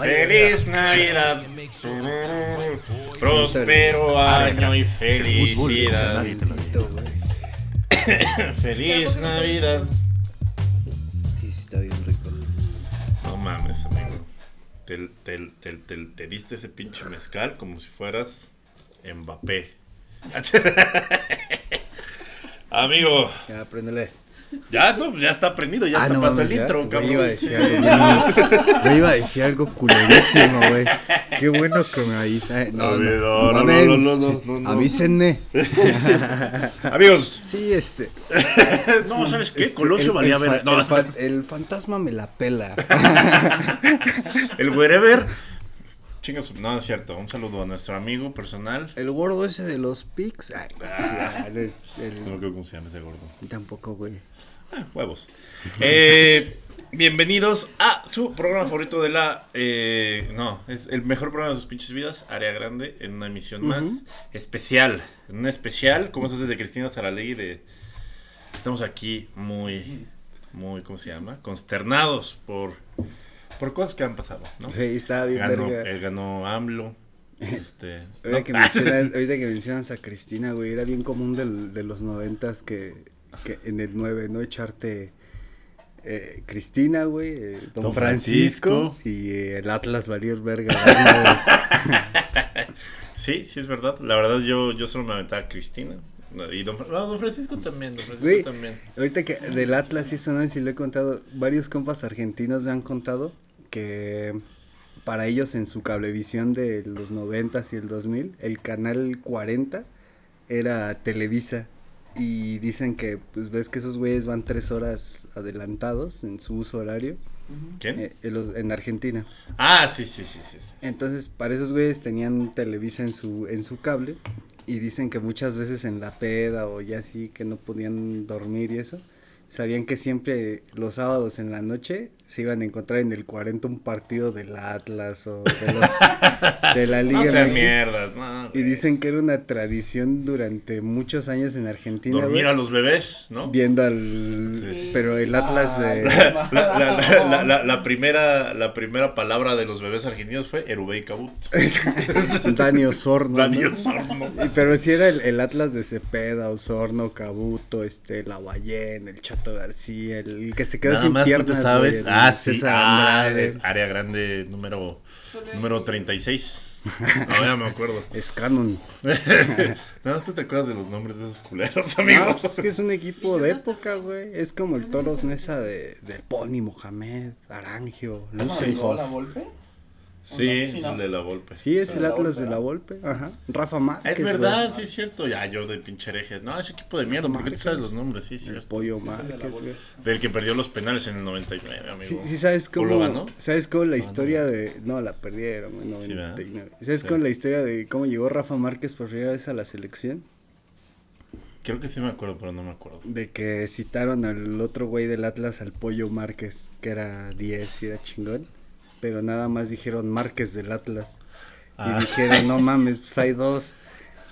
Feliz Navidad. Próspero año y felicidad. Feliz Navidad. Sí, sí, está bien rico. No mames, amigo. Te, te, te, te, te diste ese pinche mezcal como si fueras Mbappé. Amigo, Ya, préndele. Ya, no, ya está prendido, ya Ah, está no pasó el intro, cabrón. iba a decir algo bien- güey, iba a decir algo culerísimo, güey. Qué bueno que me avisa. eh. No, no, no, no, no, no, no, no, no. Avísenme. Amigos, Sí, este. no, ¿sabes qué? este, Colosio el- valía el, ver. El, el fantasma me la pela. el wherever. Chingas, no, es cierto. Un saludo a nuestro amigo personal. El gordo ese de los pics. Ay, sí, ah, el- el- No me acuerdo cómo se llama ese gordo. tampoco, güey. Ah, huevos. Eh, bienvenidos a su programa favorito de la. eh, no, es el mejor programa de sus pinches vidas, Área Grande, en una emisión más especial. En una especial, como es de Cristina Saralegui. De, estamos aquí muy, muy, ¿cómo se llama? Consternados por, por cosas que han pasado, ¿no? Güey, estaba bien Ganó, eh, ganó AMLO. Este, Ahorita, ¿no? que mencionas, ahorita que mencionas a Cristina, güey, era bien común del- de los noventas que, que en el 9, ¿no? Echarte eh, Cristina, güey, eh, Don, Don Francisco, Francisco. y eh, el Atlas valió verga. Sí, sí es verdad. La verdad yo, yo solo me aventaba a Cristina. Y don, no, don Francisco también, don Francisco Güey, también. ahorita que del Atlas y eso, no sé si lo he contado, varios compas argentinos me han contado que para ellos en su cablevisión de los noventas y el 2000, el canal 40 era Televisa. Y dicen que, pues ves que esos güeyes van tres horas adelantados en su uso horario ¿Quién? eh, en, los- en Argentina. Ah, sí, sí, sí, sí. sí. Entonces, para esos güeyes tenían Televisa en su, en su cable y dicen que muchas veces en la peda o ya así que no podían dormir y eso, sabían que siempre los sábados en la noche se iban a encontrar en el 40 un partido del Atlas o de, los- de la Liga No sean mierdas, no. Y dicen que era una tradición durante muchos años en Argentina, Dormir güey, a los bebés, ¿no? viendo al... Sí. Pero el Atlas de... La, la- la- la- la- la primera, la primera palabra de los bebés argentinos fue Erubey Cabut. Dani Osorno. Dani ¿no? Osorno. Y- Pero si era el, el Atlas de Cepeda, Osorno, Cabuto, este, Lavallén, el Chato García, el, el que se quedó Nada sin más tú piernas. te sabes. güey, ah, sí. César Ah, es área grande número, número 36. No, ya me acuerdo. Es canon. Nada más tú te acuerdas de los nombres de esos culeros, No, amigos. pues es que es un equipo de época, güey. Es como el Toros Nesa de, de Pony, Mohamed, Arangio, ¿No Lucenhoff. llegó la Volpe? Sí, Sí, es ¿no? el de la Volpe. Sí, es Sí, el la Atlas Volpe, de la. Volpe. Ajá. Rafa Márquez. Es verdad, güey. sí es cierto. Ya, yo de pinche herejes. No, ese equipo de mierda, ¿por qué te sabes los nombres? Sí, es El cierto. pollo Es el de la Márquez, güey. Del que perdió los penales en el 99, amigo. Sí, sí sabes ¿O lo cómo, ganó? sabes cómo la Ah, historia de, no, la perdieron, en Sí, ¿verdad? 99. ¿Sabes Sí. cómo la historia de cómo llegó Rafa Márquez por primera vez a la selección? Creo que sí me acuerdo, pero no me acuerdo. De que citaron al otro güey del Atlas, al Pollo Márquez, que era 10 y era chingón, pero nada más dijeron Márquez del Atlas. Ah. Y dijeron, no mames, pues hay dos.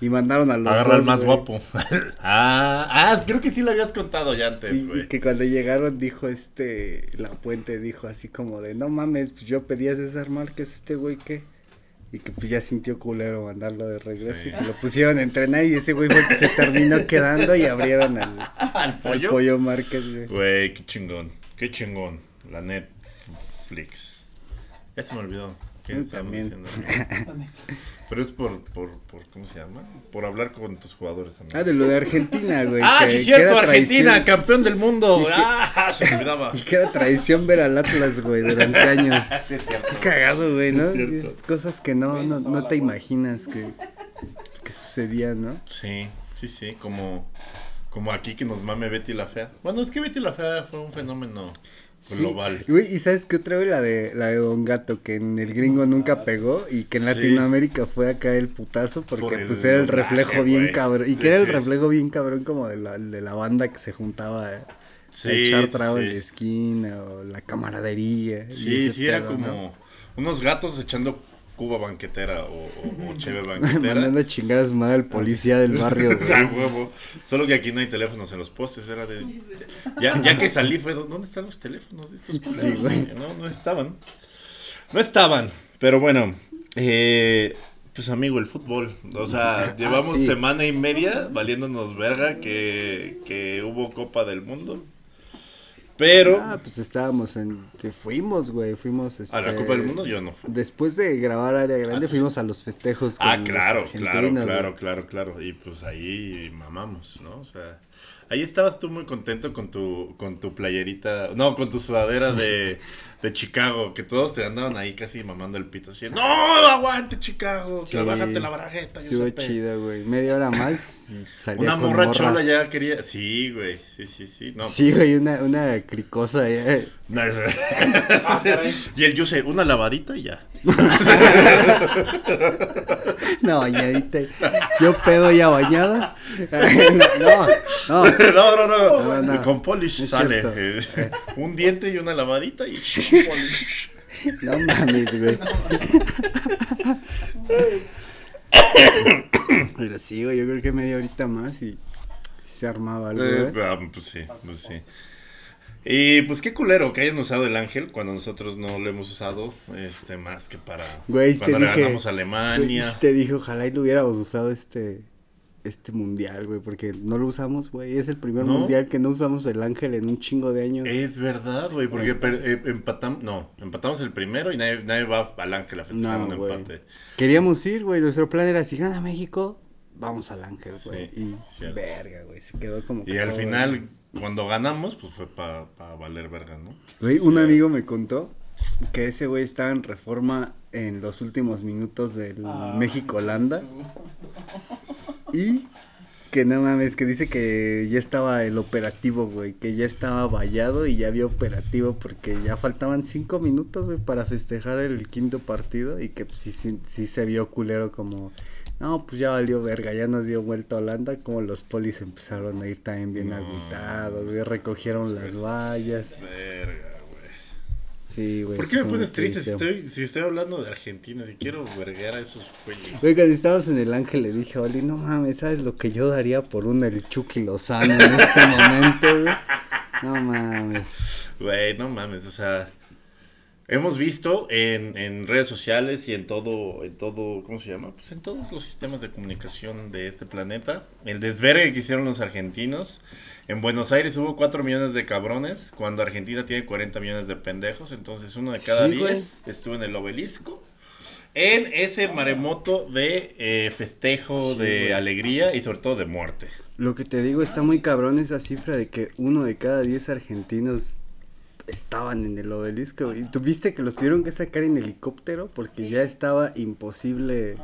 Y mandaron a los Agarra al más guapo. ah, ah, creo que sí lo habías contado ya antes, Y, que cuando llegaron dijo este, la puente dijo así como de, no mames, pues yo pedí a César Márquez, este güey que... Y que pues ya sintió culero mandarlo de regreso Sí. y que lo pusieron a entrenar y ese güey fue que se terminó quedando y abrieron al, ¿Al al pollo? pollo Márquez, güey. Güey, qué chingón. Qué chingón. La Netflix. Ya se me olvidó. ¿Qué también. diciendo? Pero es por, por, por, ¿cómo se llama? Por hablar con tus jugadores, amigo. Ah, de lo de Argentina, güey. Ah, que- sí, que cierto, era Argentina, traición- campeón del mundo. Ah, se me olvidaba. Y que era traición ver al Atlas, güey, durante años. Sí, es cierto. Qué cagado, güey, ¿no? Es cierto. Es cosas que no, no, no te imaginas que, que sucedían, ¿no? Sí, sí, sí, como, como aquí que nos mame Betty la Fea. Bueno, es que Betty la Fea fue un fenómeno Sí. global. Güey, y sabes qué otra vez la de la de Don Gato, que en el gringo nunca pegó y que en Sí. Latinoamérica fue acá el putazo porque Por el pues era el reflejo bien cabrón. Y que Sí, era el sí. reflejo bien cabrón como de la, de la banda que se juntaba a Sí, echar sí, trago en sí. la esquina o la camaradería. Sí, sí, era como unos gatos echando Cuba banquetera o, o, o Cheve banquetera. Mandando chingadas madre al policía del barrio, huevo. Solo que aquí no hay teléfonos en los postes, era de... Ya, ya que salí fue, ¿dónde están los teléfonos de estos Sí, güey. No, no estaban. No estaban, pero bueno, eh, pues amigo, el fútbol. O sea, llevamos Ah, sí. semana y media valiéndonos verga que, que hubo Copa del Mundo. Pero... Ah, pues estábamos en. Fuimos, güey. Fuimos. Este, a la Copa del Mundo yo no fui. Después de grabar Área Grande, fuimos a los festejos. Con Ah, los claro, claro, claro, claro, claro. Y pues ahí mamamos, ¿no? O sea, ahí estabas tú muy contento con tu, con tu playerita, no, con tu sudadera de, de Chicago, que todos te andaban ahí casi mamando el pito, así, no, aguante Chicago, que bájate la barajeta. Estuvo Giuseppe". chido, güey. Media hora más. y salía Una con morra chola ya quería, sí, güey, sí, sí, sí, no. Sí, güey, una, una cricosa. eh. No, es- y el Yuse, una lavadita y ya. Una bañadita. Yo pedo ya bañada. no, no. No, no, no, No, no. con polish sale. eh, un diente y una lavadita y. No mames, güey. Pero sí, güey, yo creo que media horita más y se armaba algo, Eh, güey. ah, pues sí, pues sí. Y pues qué culero que hayan usado el ángel cuando nosotros no lo hemos usado, este, más que para Güey, te cuando le dije. ganamos a Alemania. Güey, Te dije, ojalá y lo hubiéramos usado este. Este mundial, güey, porque no lo usamos, güey. Es el primer ¿No? mundial que no usamos el ángel en un chingo de años. Es verdad, güey, porque eh, empatamos, no, empatamos el primero y nadie, nadie va al ángel a festejar No, un empate. Queríamos ir, güey. Nuestro plan era si gana México, vamos al ángel, Sí, güey. y cierto. verga, güey. Se quedó como. Y que al todo, final, cuando ganamos, pues fue para valer verga, ¿no? Güey, un amigo me contó que ese güey estaba en reforma en los últimos minutos del México-Holanda. Y que no mames, que dice que ya estaba el operativo, güey. Que ya estaba vallado y ya había operativo porque ya faltaban cinco minutos, güey, para festejar el quinto partido. Y que pues, sí, sí, sí se vio culero como. No, pues ya valió verga, ya nos dio vuelta a Holanda, como los polis empezaron a ir también bien No. agüitados, güey, recogieron las vallas. Verga. Sí, güey. ¿Por qué me pones triste si estoy, si estoy hablando de Argentina? Si quiero verguear a esos güeyes. Güey, cuando estábamos en el Ángel le dije Oli, no mames, ¿sabes lo que yo daría por un el Chucky Lozano en este momento, güey? No mames. Güey, no mames, o sea, hemos visto en, en redes sociales y en todo, en todo, ¿cómo se llama? Pues en todos los sistemas de comunicación de este planeta, el desvergue que hicieron los argentinos. En Buenos Aires hubo 4 millones de cabrones, cuando Argentina tiene 40 millones de pendejos, entonces uno de cada Sí, güey. 10 estuvo en el obelisco. En ese maremoto de eh, festejo, Sí, de güey. alegría y sobre todo de muerte. Lo que te digo está muy cabrón esa cifra de que uno de cada diez argentinos estaban en el obelisco. Y tuviste que los tuvieron que sacar en helicóptero porque ya estaba imposible.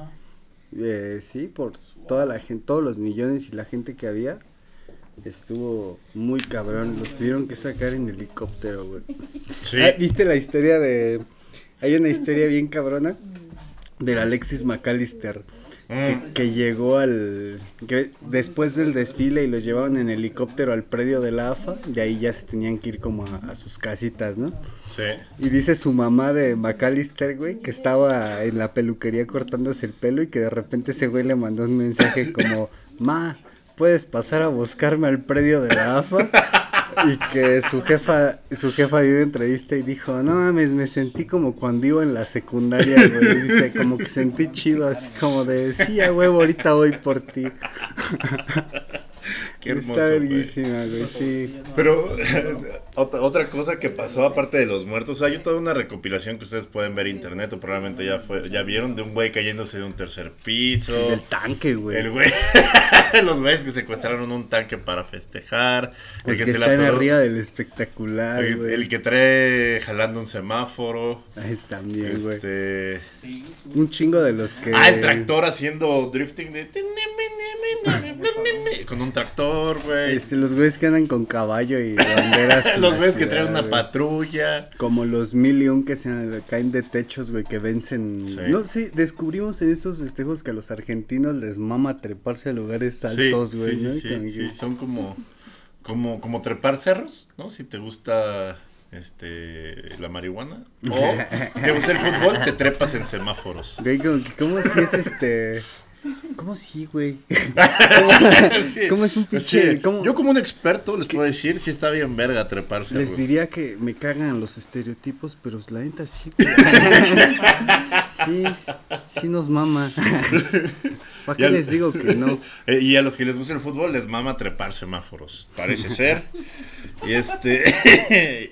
eh, sí, por toda la gente, todos los millones y la gente que había. Estuvo muy cabrón. Los tuvieron que sacar en helicóptero, güey. Sí. Ah, ¿Viste la historia de... Hay una historia bien cabrona del Alexis McAllister. Que, Mm. que llegó al... que después del desfile y los llevaron en helicóptero al predio de la AFA. De ahí ya se tenían que ir como a, a sus casitas, ¿no? Sí. Y dice su mamá de McAllister, güey, que estaba en la peluquería cortándose el pelo y que de repente ese güey le mandó un mensaje como, ma, ¿puedes pasar a buscarme al predio de la AFA? Y que su jefa, su jefa dio una entrevista y dijo, no mames, me sentí como cuando iba en la secundaria, güey. Dice, como que sentí chido, así como de, sí, a huevo, ahorita voy por ti. Qué hermoso, Está verguísima, güey, sí. Pero otra, otra cosa que pasó aparte de los muertos, hay toda una recopilación que ustedes pueden ver en internet o probablemente ya fue, ya vieron de un güey cayéndose de un tercer piso. Del tanque, güey. El güey, los güeyes que secuestraron un tanque para festejar, el que, que se están atoró- arriba del espectacular, el, güey. el que trae jalando un semáforo. Ah, Es también, güey. Este... Un chingo de los que. Ah, el tractor haciendo drifting de... Con un tractor, güey. Este, los güeyes que andan con caballo y banderas. los güeyes que traen una patrulla. Como los mil y un que se caen de techos, güey, que vencen. Sí. No sé, descubrimos en estos festejos que a los argentinos les mama treparse a lugares Sí, altos, güey, sí, sí, sí, sí, son como, como, como trepar cerros, ¿no? Si te gusta este, la marihuana. O si te gusta el fútbol, te trepas en semáforos. Güey, ¿cómo si es este? ¿Cómo sí, güey? ¿Cómo es un pinche? Sí, ¿cómo- Yo como un experto les puedo decir si está bien verga treparse. Les güey. diría que me cagan los estereotipos, pero la neta sí. sí, sí nos mama. ¿Para qué les digo que no? Eh, y a los que les gusta el fútbol les mama trepar semáforos. Parece ser. y este.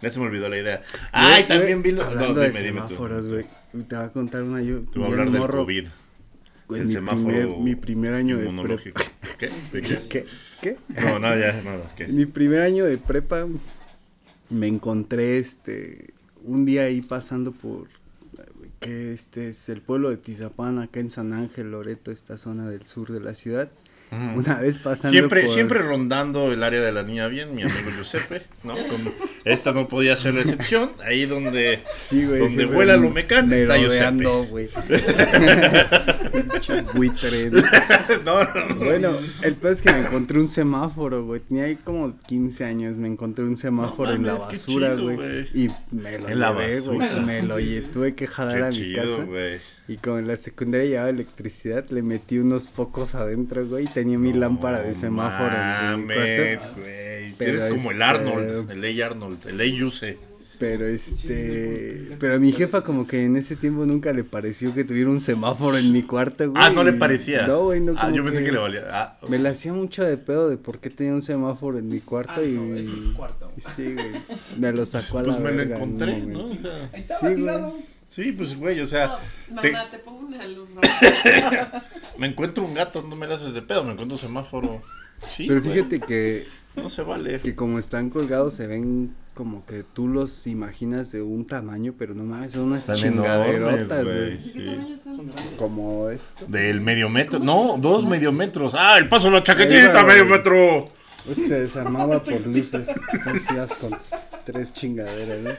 ya se me olvidó la idea. Ay, también vi lo. Hablando no, de dime, semáforos, güey. Te voy a contar una yo. Te voy a hablar del morro, COVID. El mi, semáforo primer, mi primer año de prepa. ¿Qué? ¿De qué? ¿Qué? ¿Qué? No, nada, ya, nada. ¿Qué? Mi primer año de prepa me encontré este un día ahí pasando por que este es el pueblo de Tizapán acá en San Ángel, Loreto, esta zona del sur de la ciudad. Una vez pasando Siempre, por siempre rondando el área de la niña bien, mi amigo Giuseppe, ¿no? Con- esta no podía ser la excepción. Ahí donde, Sí, güey. donde vuela Lumecán está Giuseppe. güey. Buitre, ¿no? No, no, no. Bueno, el peor es que me encontré un semáforo, güey. Tenía ahí como 15 años, me encontré un semáforo No en la basura, güey. Y me lo En llevé, güey. Me lo llevé, tuve que jalar a mi chido, casa. Y como en la secundaria llevaba electricidad, le metí unos focos adentro, güey. Y tenía mi lámpara de semáforo en mi cuarto. güey. Eres como el este- Arnold, el Ley Arnold, el Ley Yuse. Pero este. Pero a mi jefa, como que en ese tiempo nunca le pareció que tuviera un semáforo en mi cuarto, güey. Ah, no le parecía. No, güey, no. Ah, como yo pensé que, le valía. Ah, Me la hacía mucho de pedo de por qué tenía un semáforo en mi cuarto Ah, y. no, es un cuarto. y Sí, güey. Me lo sacó a pues la me lo verga encontré, ¿no? momento. O sea, Ahí estaba Sí, sí, pues, güey, o sea, No, te- mamá, te pongo una luz roja. me encuentro un gato, no me la haces de pedo, me encuentro un semáforo. Sí, Pero güey, fíjate que, no se vale. que como están colgados se ven como que tú los imaginas de un tamaño, pero no mames, son unas Están chingaderotas, güey. güey. ¿De qué Sí. Como esto. Del medio metro. No, dos medio metros. Ah, el paso de la chaquetita, va, medio metro. Es que se desarmaba por luces. Entonces ibas con tres chingaderas, ¿no?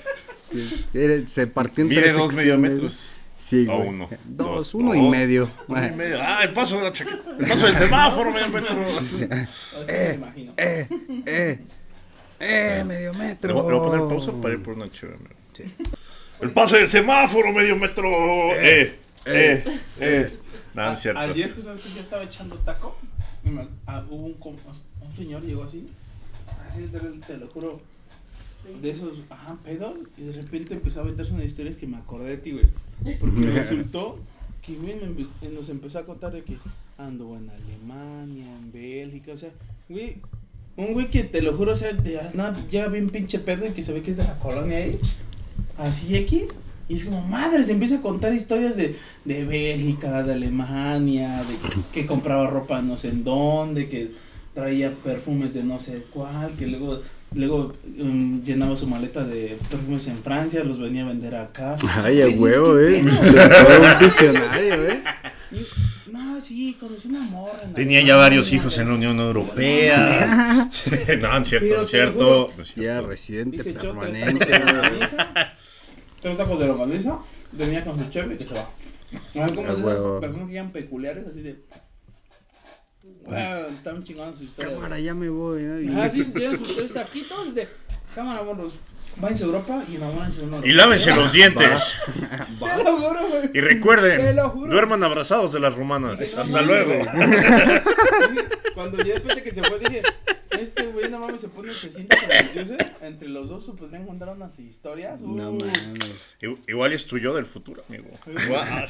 Era- Se partió en Mide tres dos medio metros. Sí, O güey. uno. Dos, Dos, uno y dos. medio. Uno y medio. Ah, el paso de la chaqueta. El paso del semáforo, medio metro. Así me imagino. Eh, eh, eh, medio Le metro. voy, le voy a poner pausa para ir por una chévere. El paso del semáforo, medio metro. Eh, eh, eh. No, A- es cierto. Ayer justamente yo estaba echando taco. me- ah, hubo un, com- un señor llegó así. Así te, te lo juro. De esos, ajá, pedo. Y de repente empezó a aventarse unas historias que me acordé de ti, güey. Porque resultó que güey, me empe- eh, nos empezó a contar de que anduvo en Alemania, en Bélgica, o sea, güey. Un güey que te lo juro, o sea, de nada, llega bien pinche pedo y que se ve que es de la colonia ahí. Así X. Y es como, madre, se empieza a contar historias de, de Bélgica, de Alemania, de que, compraba ropa no sé en dónde, que traía perfumes de no sé cuál, que luego, luego um, llenaba su maleta de perfumes en Francia, los venía a vender acá. Ay, a huevo, ¿qué eh. Todo un visionario, eh. No, sí, conocí una morra. en Tenía ya varios hijos en la Unión Europea. no, es cierto, Pero es cierto. es Ya cierto. residente permanente. de tres tacos de longaniza, venía con su cheve y que se va. No, como A de huevo. esas personas que eran peculiares, así de... Wow, están chingados su historia. Cámara, ya me voy, ¿no? Ajá, sí, tienen sus tres saquitos, dice, cámara, morros, váyanse a Europa y enamórense de uno. Y lávense los dientes. Te lo juro, güey. Y Te recuerden, lo juro. duerman abrazados de las rumanas. Hasta luego. Cuando ya después de que se fue dije, este güey no mames se pone, se siente con el Joseph, entre los dos se podrían contar unas historias. No uh. mames. Igual es tu yo del futuro, amigo. Igual, ah.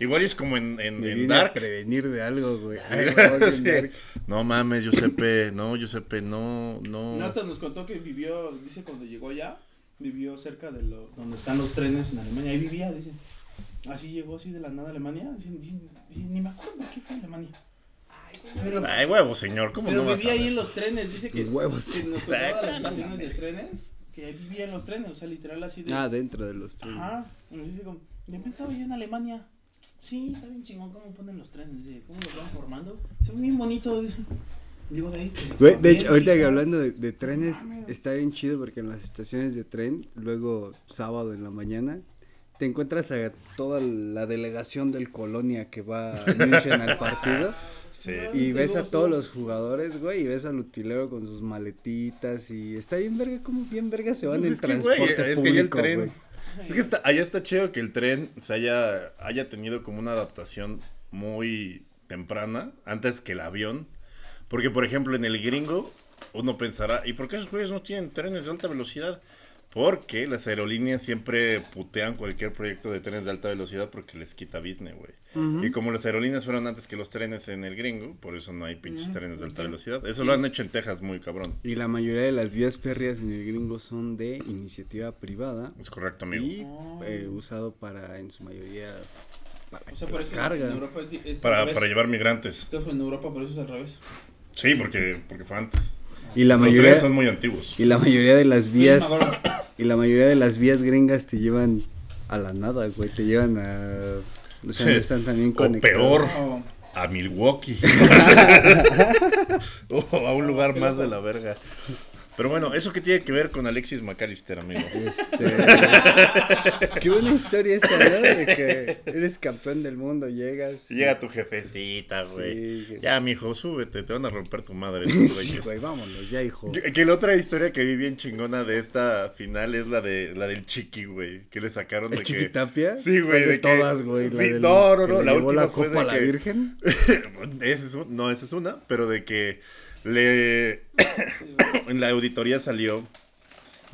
Igual es como en, en, Me en vine a Dark. prevenir de algo, güey. Ay, Sí. Dark. No mames, Giuseppe. No, Giuseppe, no, no. No, hasta nos contó que vivió, dice cuando llegó allá, vivió cerca de lo, donde están los trenes en Alemania, ahí vivía, dice. Así llegó así de la nada a Alemania, dice, ni me acuerdo qué fue Alemania. Pero, Ay, huevo, señor. ¿Cómo pero no vas a vivía ahí en los trenes, dice que, Huevos. que nos contaba las estaciones de trenes, que ahí vivía en los trenes, o sea, literal así de... Ah, dentro de los trenes. Ajá, y nos dice como, yo pensaba yo en Alemania. Sí, está bien chingón cómo ponen los trenes, dice, cómo los van formando. Se ve bien bonito, dice. Digo, de ahí que se Güey, quedó de hecho, ahorita que hablando de, de trenes, mames. está bien chido porque en las estaciones de tren, luego sábado en la mañana, te encuentras a toda la delegación del Colonia que va a München al partido Sí. Y ves a Dos, todos dos. los jugadores, güey, y ves al utilero con sus maletitas y está bien verga, como bien verga se van Pues en es que, güey, transporte es que el público, tren. güey. Es que está, allá está chido que el tren se haya, haya tenido como una adaptación muy temprana, antes que el avión. Porque, por ejemplo, en el gringo, uno pensará, ¿y por qué esos güeyes no tienen trenes de alta velocidad? Porque las aerolíneas siempre putean cualquier proyecto de trenes de alta velocidad porque les quita business, güey. Y como las aerolíneas fueron antes que los trenes en el gringo, por eso no hay pinches trenes de alta velocidad. Eso lo han hecho en Texas muy cabrón. Y la mayoría de las vías férreas en el gringo son de iniciativa privada Es correcto, amigo. y eh, usado para, en su mayoría, para O sea, por eso carga. en Europa es, es al Para, revés. para llevar migrantes. Entonces, en Europa por eso es al revés. Sí, porque, porque fue antes. Y la los mayoría son muy antiguos. y la mayoría de las vías Sí, y la mayoría de las vías gringas te llevan a la nada, güey, te llevan a o sea, no están también O conectados. peor, No, a Milwaukee. o a un lugar más de la verga. Pero bueno, ¿eso qué tiene que ver con Alexis McAllister, amigo? Este, es que buena historia esa, ¿no? De que eres campeón del mundo, llegas. Llega tu jefecita, güey. Sí. Ya, mijo, súbete, te van a romper tu madre. Sí, güey, vámonos, ya, hijo. Que, que la otra historia que vi bien chingona de esta final es la de la del Chiqui, güey, que le sacaron de ¿El que Chiquitapia? Sí, güey, ¿Cuál de de todas, güey. sí, del- no, no, que no, le la última la fue copa a de la que- Virgen. Esa es no, esa es una, pero de que le en la auditoría salió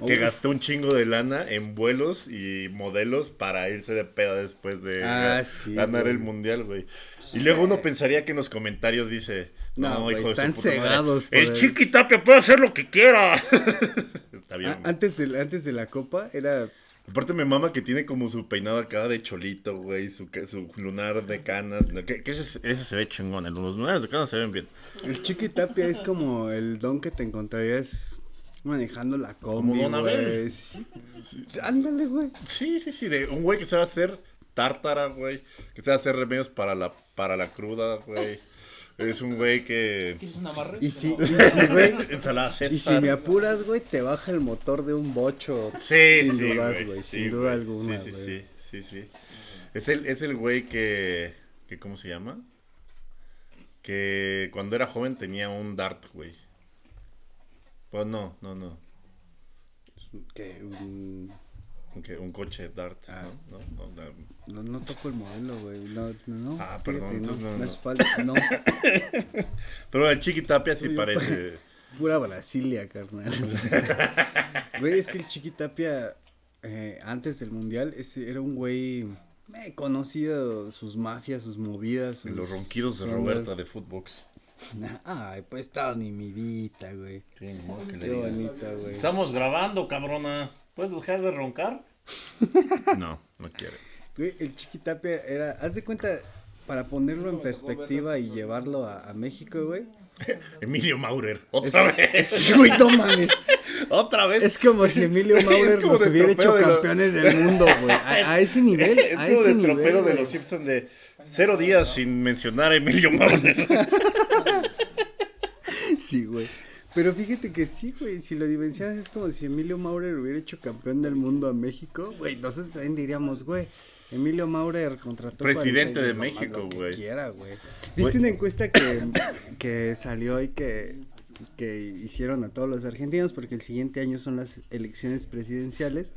que Uf. gastó un chingo de lana en vuelos y modelos para irse de peda después de Ah, sí, ganar güey. el mundial, güey. Y luego uno pensaría que en los comentarios dice, no, No, güey, hijo de su están puta madre, cegados El Chiqui Tapia puede hacer lo que quiera. Está bien. Ah, antes, de, antes de la copa era Aparte me mama que tiene como su peinado acá de cholito, güey, su, su lunar de canas. Que, que ese, ese se ve chingón, los lunares de canas se ven bien. El Chiquitapia es como el don que te encontrarías manejando la combi, Como güey. Sí, Ándale, güey. Sí, sí, sí, de un güey que sabe hacer tártara, güey, que sabe hacer remedios para la, para la cruda, güey. Es un güey que... ¿Quieres un amarre? Y si, y si, güey, Ensalada y si César. me apuras, güey, te baja el motor de un bocho. Sí, sin sí, dudas, güey, güey, sí, sin duda güey, alguna, Sí, sí, güey. sí, sí, sí. Es el, es el güey que, que, ¿cómo se llama? Que cuando era joven tenía un Dart, güey. Pues no, no, no. Que un- Un, que- un coche Dart, Ah. ¿no? No, no, no. No, no toco el modelo, güey. No, no, no. Ah, perdón, fíjate, entonces no, no, no. hace falta. No, Pero el Chiqui Tapia sí Oye, parece... pura Brasilia, carnal. Güey, es que el Chiquitapia, eh, antes del mundial, ese era un güey eh, conocido, sus mafias, sus movidas. Sus, Los ronquidos de Roberta de Footbox. Ay, pues estaba mi midita, güey. Sí, le Qué diga. bonita, güey. Estamos grabando, cabrona. ¿Puedes dejar de roncar? No, no quiere. Güey, el Chiquitapia era, haz de cuenta, para ponerlo en perspectiva y llevarlo a, a México, güey. Emilio Maurer, otra Es- vez. es- güey, no mames. Otra vez. Es como si Emilio Maurer nos de hubiera hecho de lo- campeones del mundo, güey. A, a ese nivel, es a como nivel. tropeo de güey. los Simpsons de cero días sin mencionar a Emilio Maurer. Sí, güey. Pero fíjate que sí, güey, si lo dimensionas es como si Emilio Maurer hubiera hecho campeón del mundo a México, güey, nosotros también diríamos, güey, Emilio Maurer contrató Presidente de México, güey. quiera, güey. ¿Viste una encuesta que, que salió y que, que hicieron a todos los argentinos porque el siguiente año son las elecciones presidenciales?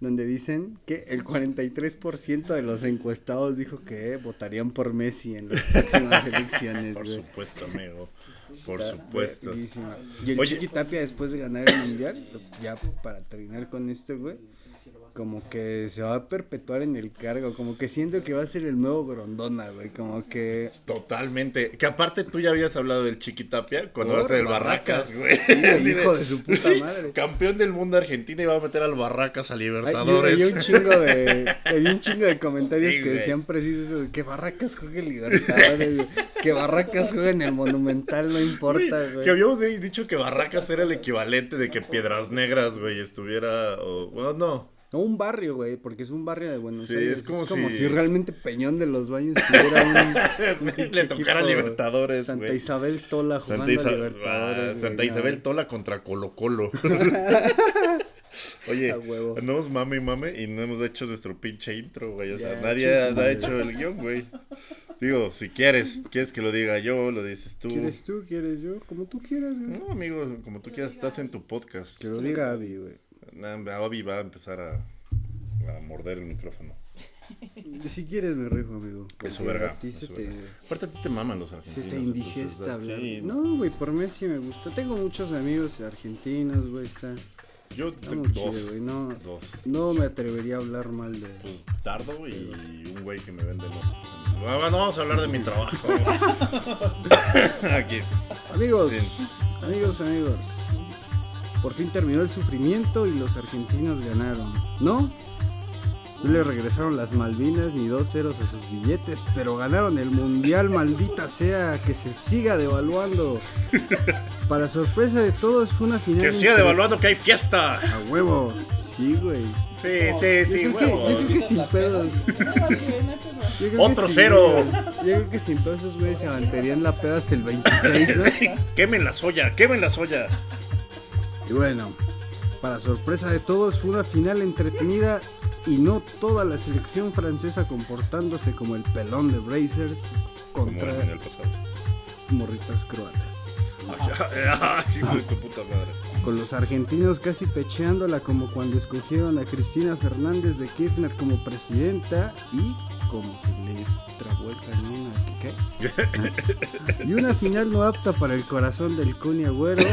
Donde dicen que el 43% de los encuestados dijo que votarían por Messi en las próximas elecciones, Por supuesto, amigo. Por Está supuesto. Y el Oye. Chiqui Tapia después de ganar el mundial, ya para terminar con esto, güey, como que se va a perpetuar en el cargo, como que siento que va a ser el nuevo Grondona, güey, como que Totalmente. Que aparte tú ya habías hablado del Chiquitapia cuando hablaste del Barracas, güey. Sí, el hijo de su puta madre. Campeón del mundo Argentina y va a meter al Barracas a Libertadores. veía un chingo de había un chingo de comentarios Sí, que decían preciso eso de que Barracas juegue en Libertadores, que Barracas juegue en el Monumental, no importa, güey. Que habíamos dicho que Barracas era el equivalente de que Piedras Negras, güey, estuviera. O, bueno, no. No, un barrio, güey, porque es un barrio de Buenos Sí, Aires. es como si- realmente Peñón de los Baños tuviera un, un Le tocara Libertadores, Santa. Isabel Tola jugando Santa, Isa- a Libertadores. ah, Santa. Isabel Tola contra Colo Colo. Oye, andamos mame y mame y no hemos hecho nuestro pinche intro, güey. O sea, nadie ha hecho el guion, güey. Digo, si quieres, quieres que lo diga yo, lo dices tú. ¿Quieres tú? ¿Quieres yo? Como tú quieras, güey. No, amigo, como tú quieras, estás en tu podcast. Que lo diga Abby, güey. Nah, Abby va a empezar a, a morder el micrófono. Si quieres me rijo, amigo. Es su porque verga. A ti se te. Aparte a ti te maman los se argentinos. te entonces, indigesta da- hablar. sí, no, güey, por mí sí me gusta. Tengo muchos amigos argentinos, güey. Está, Yo tengo dos. chido, güey. No, Dos. no me atrevería a hablar mal de... Pues Dardo y un güey que me vende motos. Bueno, vamos a hablar de mi trabajo. Aquí. Amigos, Bien. amigos, amigos. Por fin terminó el sufrimiento y los argentinos ganaron. ¿No? No le regresaron las Malvinas ni dos ceros a sus billetes, pero ganaron el mundial, maldita sea, que se siga devaluando. Para sorpresa de todos, fue una final. Que siga devaluando que hay fiesta. A huevo. Sí, güey. Sí, sí, sí, yo, creo que, yo creo huevo. que sin pedos. yo creo que Otro cero. pedos- Yo creo que sin pedos esos güeyes se aguantarían la peda hasta el 26, ¿no? Quemen la soya, quemen la soya. Y bueno, para sorpresa de todos fue una final entretenida y no toda la selección francesa comportándose como el pelón de Brazers Como contra en el pasado. morritas croatas. Ay, ay, hijo de tu puta madre. Con los argentinos casi pecheándola como cuando escogieron a Cristina Fernández de Kirchner como presidenta y como se le tragó el cañón a Kike. Y una final no apta para el corazón del Cuni Agüero.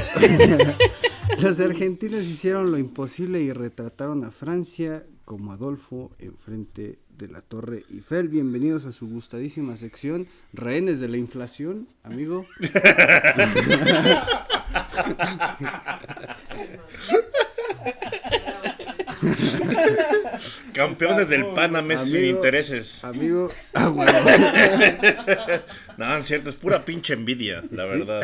Los argentinos hicieron lo imposible y retrataron a Francia como Adolfo enfrente de la Torre Eiffel. Bienvenidos a su gustadísima sección, rehenes de la inflación, amigo. Campeones del Panamá sin intereses. Amigo, ah. No, es cierto, es pura pinche envidia, la verdad.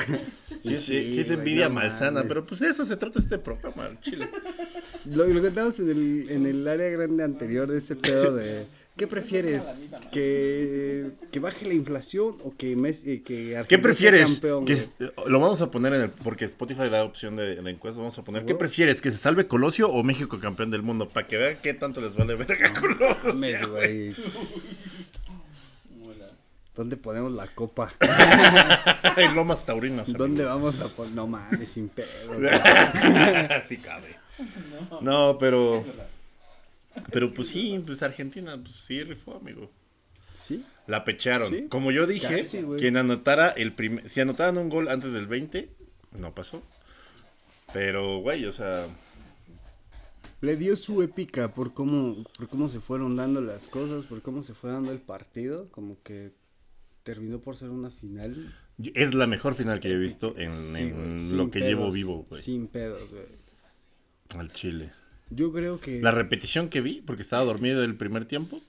Sí, sí, sí, es güey, envidia no malsana, mames. pero pues de eso se trata este programa, chile. Lo, lo contamos en el, en el área grande anterior de ese pedo de ¿qué prefieres? ¿Que, que baje la inflación o que Messi, eh, que Argentina ¿Qué sea prefieres? campeón, Que güey? es- lo vamos a poner en el. Porque Spotify da opción de, de encuesta. Vamos a poner. ¿Qué prefieres? ¿Que se salve Colosio o México campeón del mundo? Para que vean qué tanto les vale verga Colosio. Mames, güey. ¿Dónde ponemos la copa? En Lomas Taurinas. ¿Dónde vamos a poner? No mames, sin pedo. Así cabe. No, pero. Pero pues sí, pues Argentina, pues sí rifó, amigo. ¿Sí? La pecharon. Sí. Como yo dije, Casi, quien anotara el primer. Si anotaban un gol antes del 20, no pasó. Pero, güey, o sea. Le dio su épica por cómo, por cómo se fueron dando las cosas, por cómo se fue dando el partido, como que terminó por ser una final. Es la mejor final que he visto en, Sí, lo que llevo vivo, güey. Sin pedos, güey. Al Chile. Yo creo que... La repetición que vi, porque estaba dormido el primer tiempo.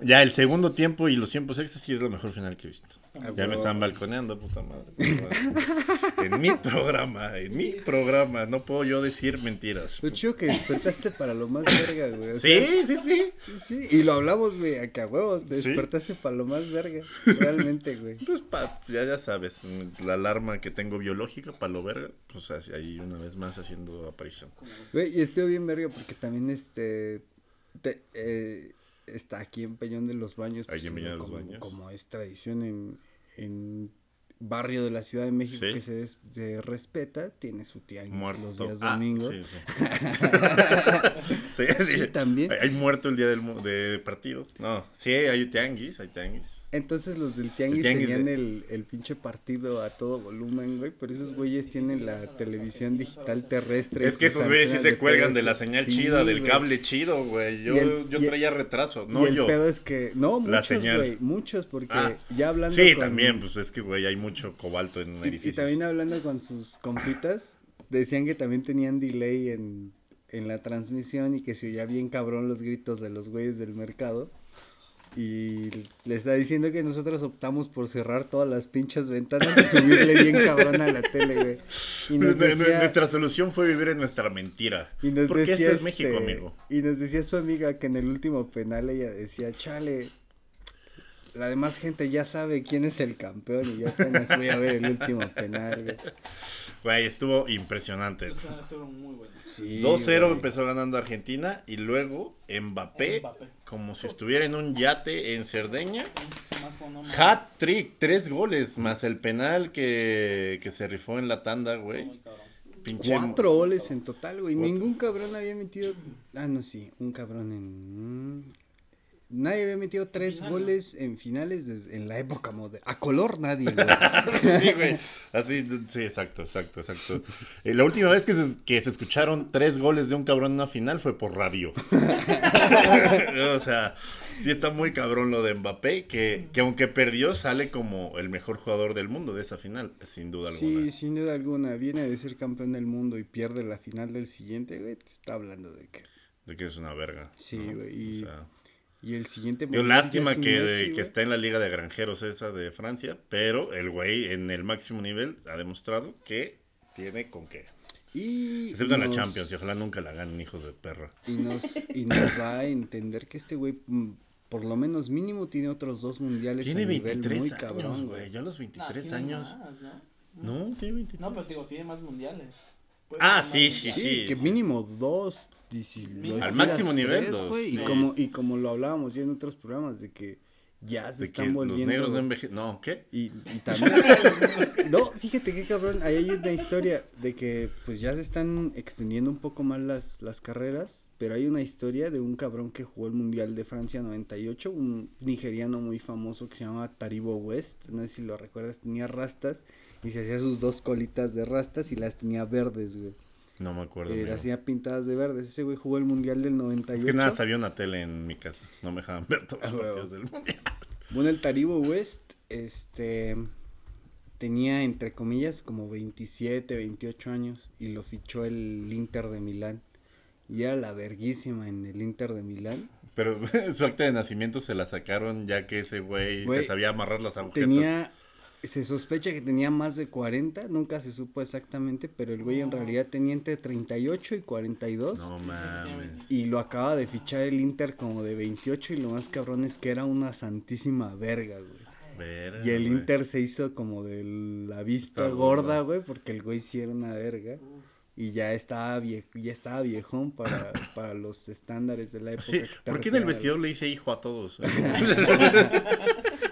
Ya el segundo tiempo y los tiempos extras sí es la mejor final que he visto. Ah, Ya me están balconeando, puta madre. puta madre. En mi programa, en mi programa, no puedo yo decir mentiras. Lo chido que despertaste para lo más verga, güey. o Sí, sea, sí, sí. sí, sí. Y lo hablamos, güey, acá huevos. Te Sí. despertaste para lo más verga. Realmente, güey. Pues pa- ya, ya sabes, la alarma que tengo biológica, para lo verga, pues ahí una vez más haciendo aparición. Güey, y estoy bien verga porque también este. te- eh, está aquí en Peñón de los Baños. Ahí en Peñón de los como, Baños. Como es tradición en, en barrio de la Ciudad de México Sí. que se, des- se respeta, tiene su tianguis Muerto. los días Ah, domingos. sí, sí. sí, sí. Sí, también. Hay, hay muerto el día del mu- de partido. No, sí, hay tianguis, hay tianguis. Entonces los del tianguis, tianguis tenían de- el, el pinche partido a todo volumen, güey. Pero esos güeyes tienen la televisión digital terrestre. Es que esos güeyes sí se cuelgan de la señal Sí, chida, del güey. cable chido, güey. Yo, Y el- yo y traía retraso, y no el yo. pedo es que, no, La muchos, señal. güey, muchos, porque Ah, ya hablando Sí, con- también, pues es que, güey, hay mucho cobalto en y, y edificios. también hablando con sus compitas, decían que también tenían delay en, en la transmisión y que se oía bien cabrón los gritos de los güeyes del mercado. Y le está diciendo que nosotros optamos por cerrar todas las pinches ventanas y subirle bien cabrón a la tele, güey. Y nos Nuestra- decía, Nuestra solución fue vivir en nuestra mentira. y nos Porque decía esto es México, este, amigo. Y nos decía su amiga que en el último penal ella decía, chale, la demás gente ya sabe quién es el campeón y yo apenas voy a ver el último penal, güey. Güey, estuvo impresionante. Estuvieron muy buenos. Sí, 2-0 güey. empezó ganando Argentina y luego Mbappé, Mbappé. como si estuviera en un yate en Cerdeña. Hat trick, tres goles, más el penal que, que se rifó en la tanda, Estuvo güey. Pinche. Cuatro goles en total, güey. Ningún cabrón había metido. Ah, no, sí, un cabrón en. Nadie había metido tres Final, ¿no? goles en finales desde, en la época moderna. A color nadie, güey. Sí, güey. Así, sí, exacto, exacto, exacto. Eh, la última vez que se, que se escucharon tres goles de un cabrón en una final fue por radio. o sea, sí está muy cabrón lo de Mbappé, que, que aunque perdió, sale como el mejor jugador del mundo de esa final, sin duda alguna. Sí, sin duda alguna. Viene de ser campeón del mundo y pierde la final del siguiente, güey. Te está hablando de que. De que es una verga. Sí, ¿no? güey, y- O sea, Y el siguiente. Ya lástima que, Messi, que güey. está en la liga de granjeros esa de Francia, pero el güey en el máximo nivel ha demostrado que tiene con qué. Y Excepto en la nos- Champions, y ojalá nunca la ganen hijos de perra. Y nos, y nos da a entender que este güey, mm, por lo menos mínimo, tiene otros dos mundiales Tiene a nivel 23 muy años, cabrón, güey. Yo a los Nah, 23 tiene años. más, ¿no? No, tiene 23. No, pero digo, tiene más mundiales. Puede Ah, sí, sí, Sí, que mínimo dos. si Al máximo nivel, tres, dos, sí. Y, como, y como lo hablábamos ya en otros programas, de que ya se De que están los volviendo. negros no envejecen. No, ¿qué? Y, y también. no, fíjate qué cabrón. Ahí hay una historia de que pues ya se están extendiendo un poco más las, las carreras. Pero hay una historia de un cabrón que jugó el Mundial de Francia 98. Un nigeriano muy famoso que se llama Taribo West. No sé si lo recuerdas. Tenía rastas y se hacía sus dos colitas de rastas y las tenía verdes, güey. No me acuerdo. Eh, las tenía pintadas de verdes. Ese güey jugó el Mundial del 98. Es que nada, sabía una tele en mi casa. No me dejaban ver todos los Ah, partidos del mundial. Bueno, el Taribo West, este, tenía entre comillas como 27, 28 años y lo fichó el Inter de Milán. Y era la verguísima en el Inter de Milán. Pero su acta de nacimiento se la sacaron ya que ese güey, Güey, se sabía amarrar las agujetas. Tenía, se sospecha que tenía más de 40, nunca se supo exactamente, pero el güey en realidad tenía entre 38 y 42. No mames. Y lo acaba de fichar el Inter como de 28 y lo más cabrón es que era una santísima verga, güey. Verga, Y el güey. Inter se hizo como de la vista Está gorda, gorda. güey, porque el güey sí era una verga. Y ya estaba vie ya estaba viejón para, para los estándares de la época. Sí, ¿Por qué en el vestidor le dice hijo a todos?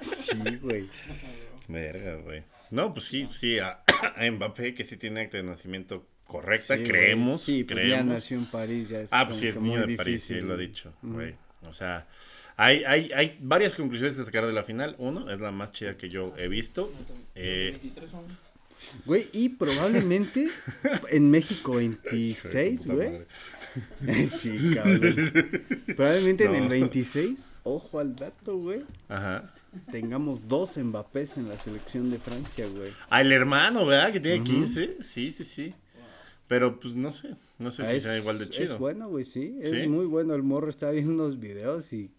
Sí, güey. Verga, güey. No, pues sí, sí, a, a Mbappé que sí tiene acta de nacimiento correcta, Sí, creemos. Sí, pues ya creemos. nació en París, ya es Ah, pues sí, es niño muy de París, sí, difícil, lo ha güey. dicho, güey. O sea, hay, hay, hay varias conclusiones que sacar de la final. Uno, es la más chida que yo he visto. Eh, 23 son. Güey, y probablemente en México hijo de 26, puta güey. sí, cabrón. Probablemente en el No. 26, ojo al dato, güey. Ajá. Tengamos dos Mbappés en la selección de Francia, güey. Ah, el hermano, ¿verdad? Que tiene Ujú. 15. Sí, sí, sí. Pero pues no sé. No sé Ah, si es, sea igual de es chido. bueno, güey, sí. ¿Sí? Es muy bueno. El morro estaba viendo unos videos y.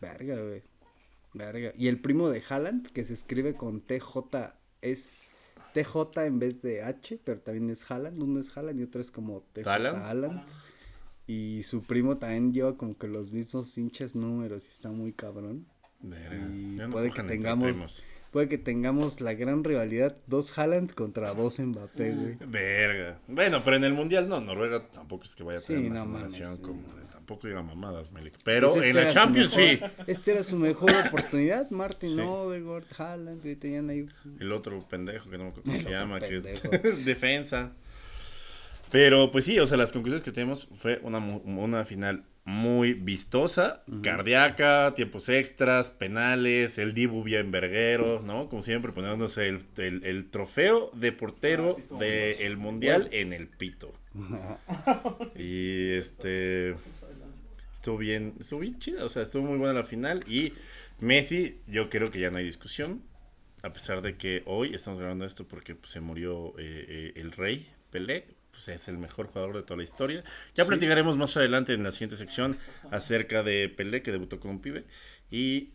Verga, güey. Verga. Y el primo de Haaland, que se escribe con TJ, es TJ en vez de H, pero también es Haaland. Uno es Haaland y otro es como TJ ¿Haaland? Haaland. Y su primo también lleva como que los mismos pinches números y está muy cabrón. Y Ya no puede que tengamos. Puede que tengamos la gran rivalidad, dos Haaland contra dos Mbappé, güey. Verga. Bueno, pero en el mundial no. Noruega tampoco es que vaya a Sí, tener una no generación mames, como de. Tampoco diga mamadas, Melik. Pero Pues en este la Champions sí. Este era su mejor oportunidad, Martin Sí. Odegaard, Haaland, que tenían ahí. El otro pendejo que no me acuerdo cómo se llama, que es defensa. Pero pues sí, o sea, las conclusiones que tenemos fue una, una final muy vistosa, cardíaca, tiempos extras, penales, el Dibu bien verguero, ¿no? Como siempre poniéndose el, el- el trofeo de portero Ah, sí, del mundial en el pito. Y este estuvo bien, estuvo bien chida, o sea, estuvo muy buena la final y Messi, yo creo que ya no hay discusión, a pesar de que hoy estamos grabando esto porque pues, se murió eh, eh, el rey Pelé, pues es el mejor jugador de toda la historia. Ya platicaremos más adelante en la siguiente sección acerca de Pelé que debutó con un pibe y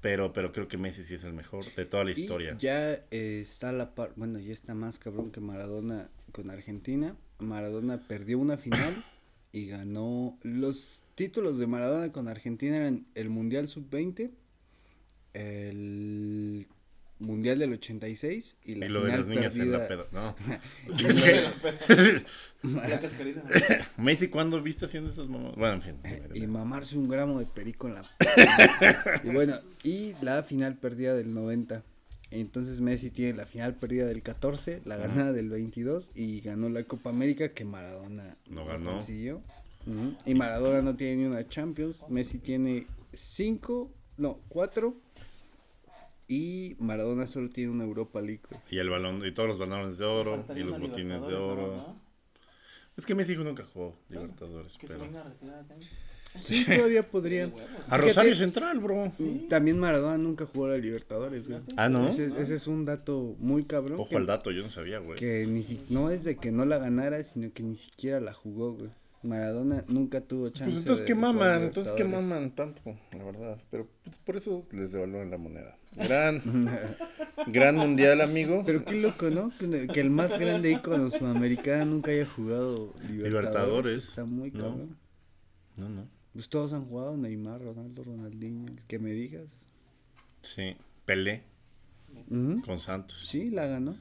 pero pero creo que Messi sí es el mejor de toda la Y historia. ya eh, está la par, bueno, ya está más cabrón que Maradona con Argentina. Maradona perdió una final y ganó los títulos de Maradona con Argentina eran el Mundial Sub-20, el Mundial del 86 y la Y lo de final las niñas en la perdida. peda. No. y Es que, La cascarita. Messi, ¿cuándo viste haciendo esas mamás? Bueno, en fin. y mamarse un gramo de perico en la y bueno y la final perdida del 90 entonces Messi tiene la final perdida del 14 la ganada del 22 y ganó la Copa América que Maradona No ganó. consiguió Ujú. y Maradona no tiene ni una Champions Messi tiene cinco no cuatro y Maradona solo tiene una Europa League güey. Y el balón, y todos los balones de oro, y los botines de oro. ¿no? Es que Messi nunca jugó Libertadores, Que se pero... venga a retirar sí todavía podrían. A Fíjate- Rosario Central, bro. también Maradona nunca jugó a la Libertadores güey. Ah, ¿no? ese, ese es un dato muy cabrón Ojo que- al dato, yo no sabía, güey. Que ni si, no es de que no la ganara, sino que ni siquiera la jugó, güey. Maradona nunca tuvo chance. Pues entonces de qué maman, entonces qué maman tanto, la verdad. Pero pues, por eso les devalúan la moneda. Gran, gran mundial, amigo. Pero qué loco, ¿no? Que, que el más grande ícono sudamericano nunca haya jugado Libertadores. Libertadores, Está muy cabrón. No, no. Pues todos han jugado, Neymar, Ronaldo, Ronaldinho, el que me digas. Sí, Pelé con Santos. Sí, la ganó.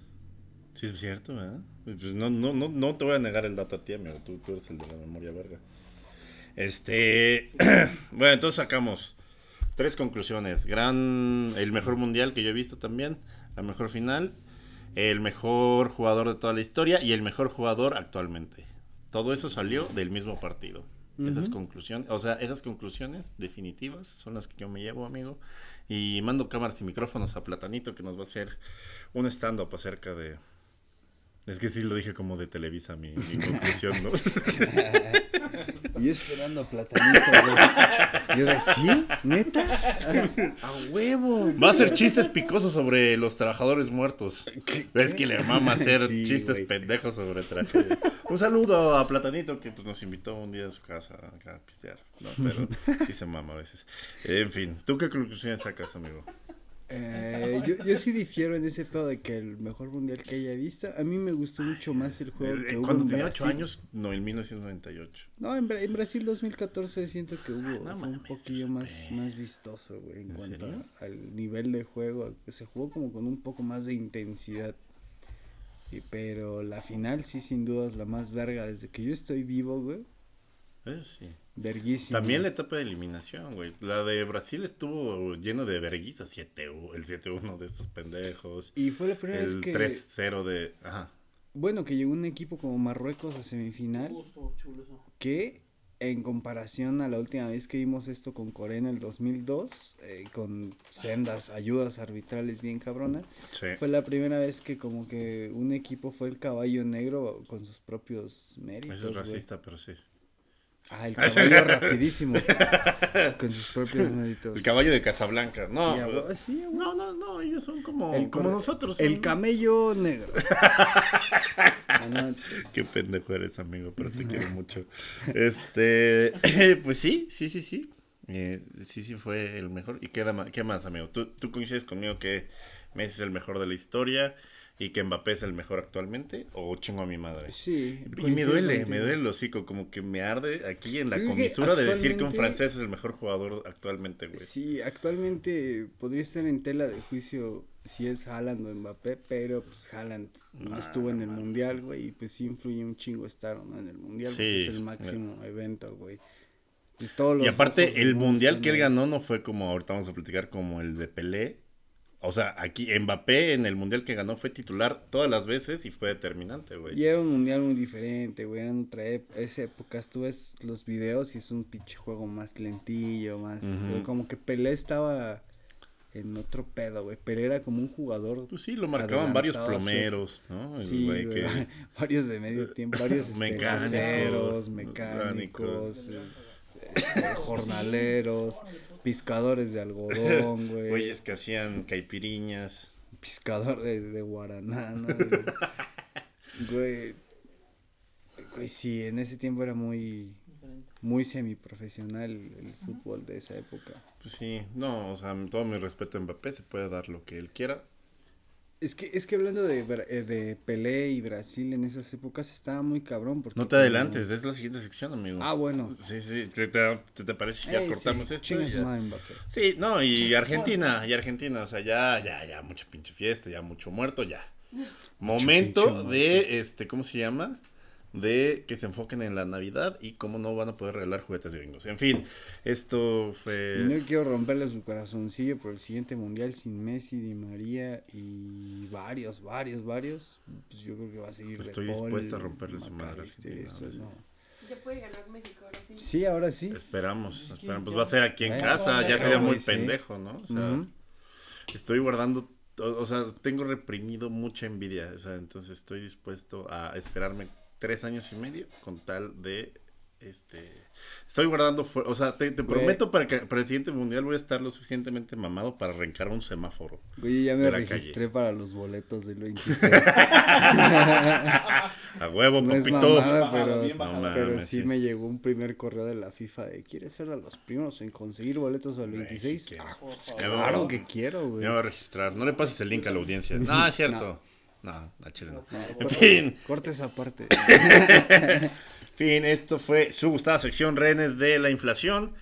Sí, es cierto, ¿verdad? Pues no, no, no, no te voy a negar el dato a ti, amigo. Tú, tú eres el de la memoria verga. Este. bueno, entonces sacamos tres conclusiones. Gran. El mejor mundial que yo he visto también. La mejor final. El mejor jugador de toda la historia. Y el mejor jugador actualmente. Todo eso salió del mismo partido. Esas conclusiones, o sea, esas conclusiones definitivas son las que yo me llevo, amigo. Y mando cámaras y micrófonos a Platanito que nos va a hacer un stand-up acerca de, es que sí lo dije como de Televisa mi, mi conclusión, ¿no? Yo esperando a Platanito, güey. Yo de, ¿sí? ¿Neta? A, a huevo. Va a hacer chistes picosos sobre los trabajadores muertos. Es que le mama hacer Sí, chistes güey. pendejos sobre tragedias. Un saludo a Platanito que pues, nos invitó un día a su casa acá a pistear, ¿no? Pero sí se mama a veces. En fin, ¿tú qué conclusiones sacas, amigo? Eh, yo, yo sí difiero en ese pedo de que el mejor mundial que haya visto. A mí me gustó mucho más el juego que Eh, hubo Cuando en tenía 8 Brasil. años, no, en 1998. No, en, Bra- en Brasil 2014 siento que hubo no fue un poquillo más, más vistoso, güey, en, ¿En cuanto serio? al nivel de juego, que se jugó como con un poco más de intensidad. Y, pero la final sí sin duda es la más verga desde que yo estoy vivo, güey. Eso sí. También la etapa de eliminación, güey. La de Brasil estuvo lleno de verguizas. 7 el 7-1 de estos pendejos. Y fue la primera El vez que 3-0 de. Ajá. bueno, que llegó un equipo como Marruecos a semifinal. Estuvo chulo eso. que en comparación a la última vez que vimos esto con Corea en el 2002, eh, con sendas ayudas arbitrales bien cabronas, Sí. fue la primera vez que como que un equipo fue el caballo negro con sus propios méritos. Eso es racista, pero sí. Ah, el caballo rapidísimo. con sus propios méritos. El caballo de Casablanca. No, Sí, huevo. no, no, no, ellos son como, El como nosotros. El son- camello negro. Ah, Qué pendejo eres, amigo, pero te quiero mucho. Este, pues sí, sí, sí, sí. Eh, sí, sí fue el mejor. ¿Y qué, qué más, amigo? ¿Tú, ¿Tú coincides conmigo que Messi es el mejor de la historia y que Mbappé es el mejor actualmente? ¿O chingo a mi madre? sí. Y me duele, me duele el hocico, como que me arde aquí en la comisura de decir que un francés es el mejor jugador actualmente, güey. Sí, actualmente podría estar en tela de juicio si es Haaland o Mbappé, pero pues Haaland no estuvo en el mundial, güey, y pues sí influye un chingo estar no en el mundial, porque Sí, es el máximo evento, güey. Pues, Y aparte, el mundial que él ganó no fue como ahorita vamos a platicar como el de Pelé. O sea, aquí Mbappé en el mundial que ganó fue titular todas las veces y fue determinante, güey. Y era un mundial muy diferente, güey, era otra ep- esa época, tú ves los videos y es un pinche juego más lentillo, más, como que Pelé estaba en otro pedo, güey, Pelé era como un jugador Pues sí, lo marcaban varios sí. plomeros, ¿no? El Sí, güey güey, que- varios de medio tiempo, varios Mecánicos, meseros, mecánicos. mecánicos, eh, jornaleros, pescadores de algodón, güey, Güeyes que hacían caipiriñas. pescador de, de guaraná, ¿no? güey, güey, sí, en ese tiempo era muy, muy semiprofesional el fútbol de esa época. Pues sí, no, o sea, todo mi respeto a Mbappé, se puede dar lo que él quiera. Es que, es que hablando de, eh, de Pelé y Brasil en esas épocas estaba muy cabrón. Porque No te como- adelantes, es la siguiente sección, amigo. Ah, bueno. Sí, sí, ¿te, te, te- parece? Ya Ey, cortamos sí, esto. y ya. Mbappé. Sí, no, y Argentina, y Argentina, o sea, ya, ya, ya, mucha pinche fiesta, ya mucho muerto, ya. Momento muerto. de, este, ¿cómo se llama? De que se enfoquen en la Navidad y cómo no van a poder regalar juguetes gringos. En fin, esto Y no fue... quiero romperle su corazoncillo por el siguiente mundial sin Messi, Di María y varios, varios, varios. Pues yo creo que va a seguir. Estoy Paul, dispuesta a romperle su madre Argentina, ¿no? no. Ya puede ganar México ahora sí. Sí, ahora sí. Esperamos, esperamos. Pues va a ser aquí en Eh, casa, ya sería muy sí. pendejo, ¿no? O sea, estoy guardando, o, o sea, tengo reprimido mucha envidia, o sea, entonces estoy dispuesto a esperarme tres años y medio con tal de, este, estoy guardando, fu- o sea, te, prometo para que para el siguiente mundial voy a estar lo suficientemente mamado para arrancar un semáforo. Güey, ya me registré para los boletos del 26. A huevo, No es papito. mamada, Bajado, pero, pero sí, sí. me llegó un primer correo de la FIFA de ¿quieres ser de los primeros en conseguir boletos al Güey, 26? sí quiero. Ah, pues, claro que quiero, Me güey. voy a registrar. No le pases el link a la audiencia. No, es cierto. No, a Chile no. No, En fin. Corta esa parte. Fin, esto fue su gustada sección rehenes de la inflación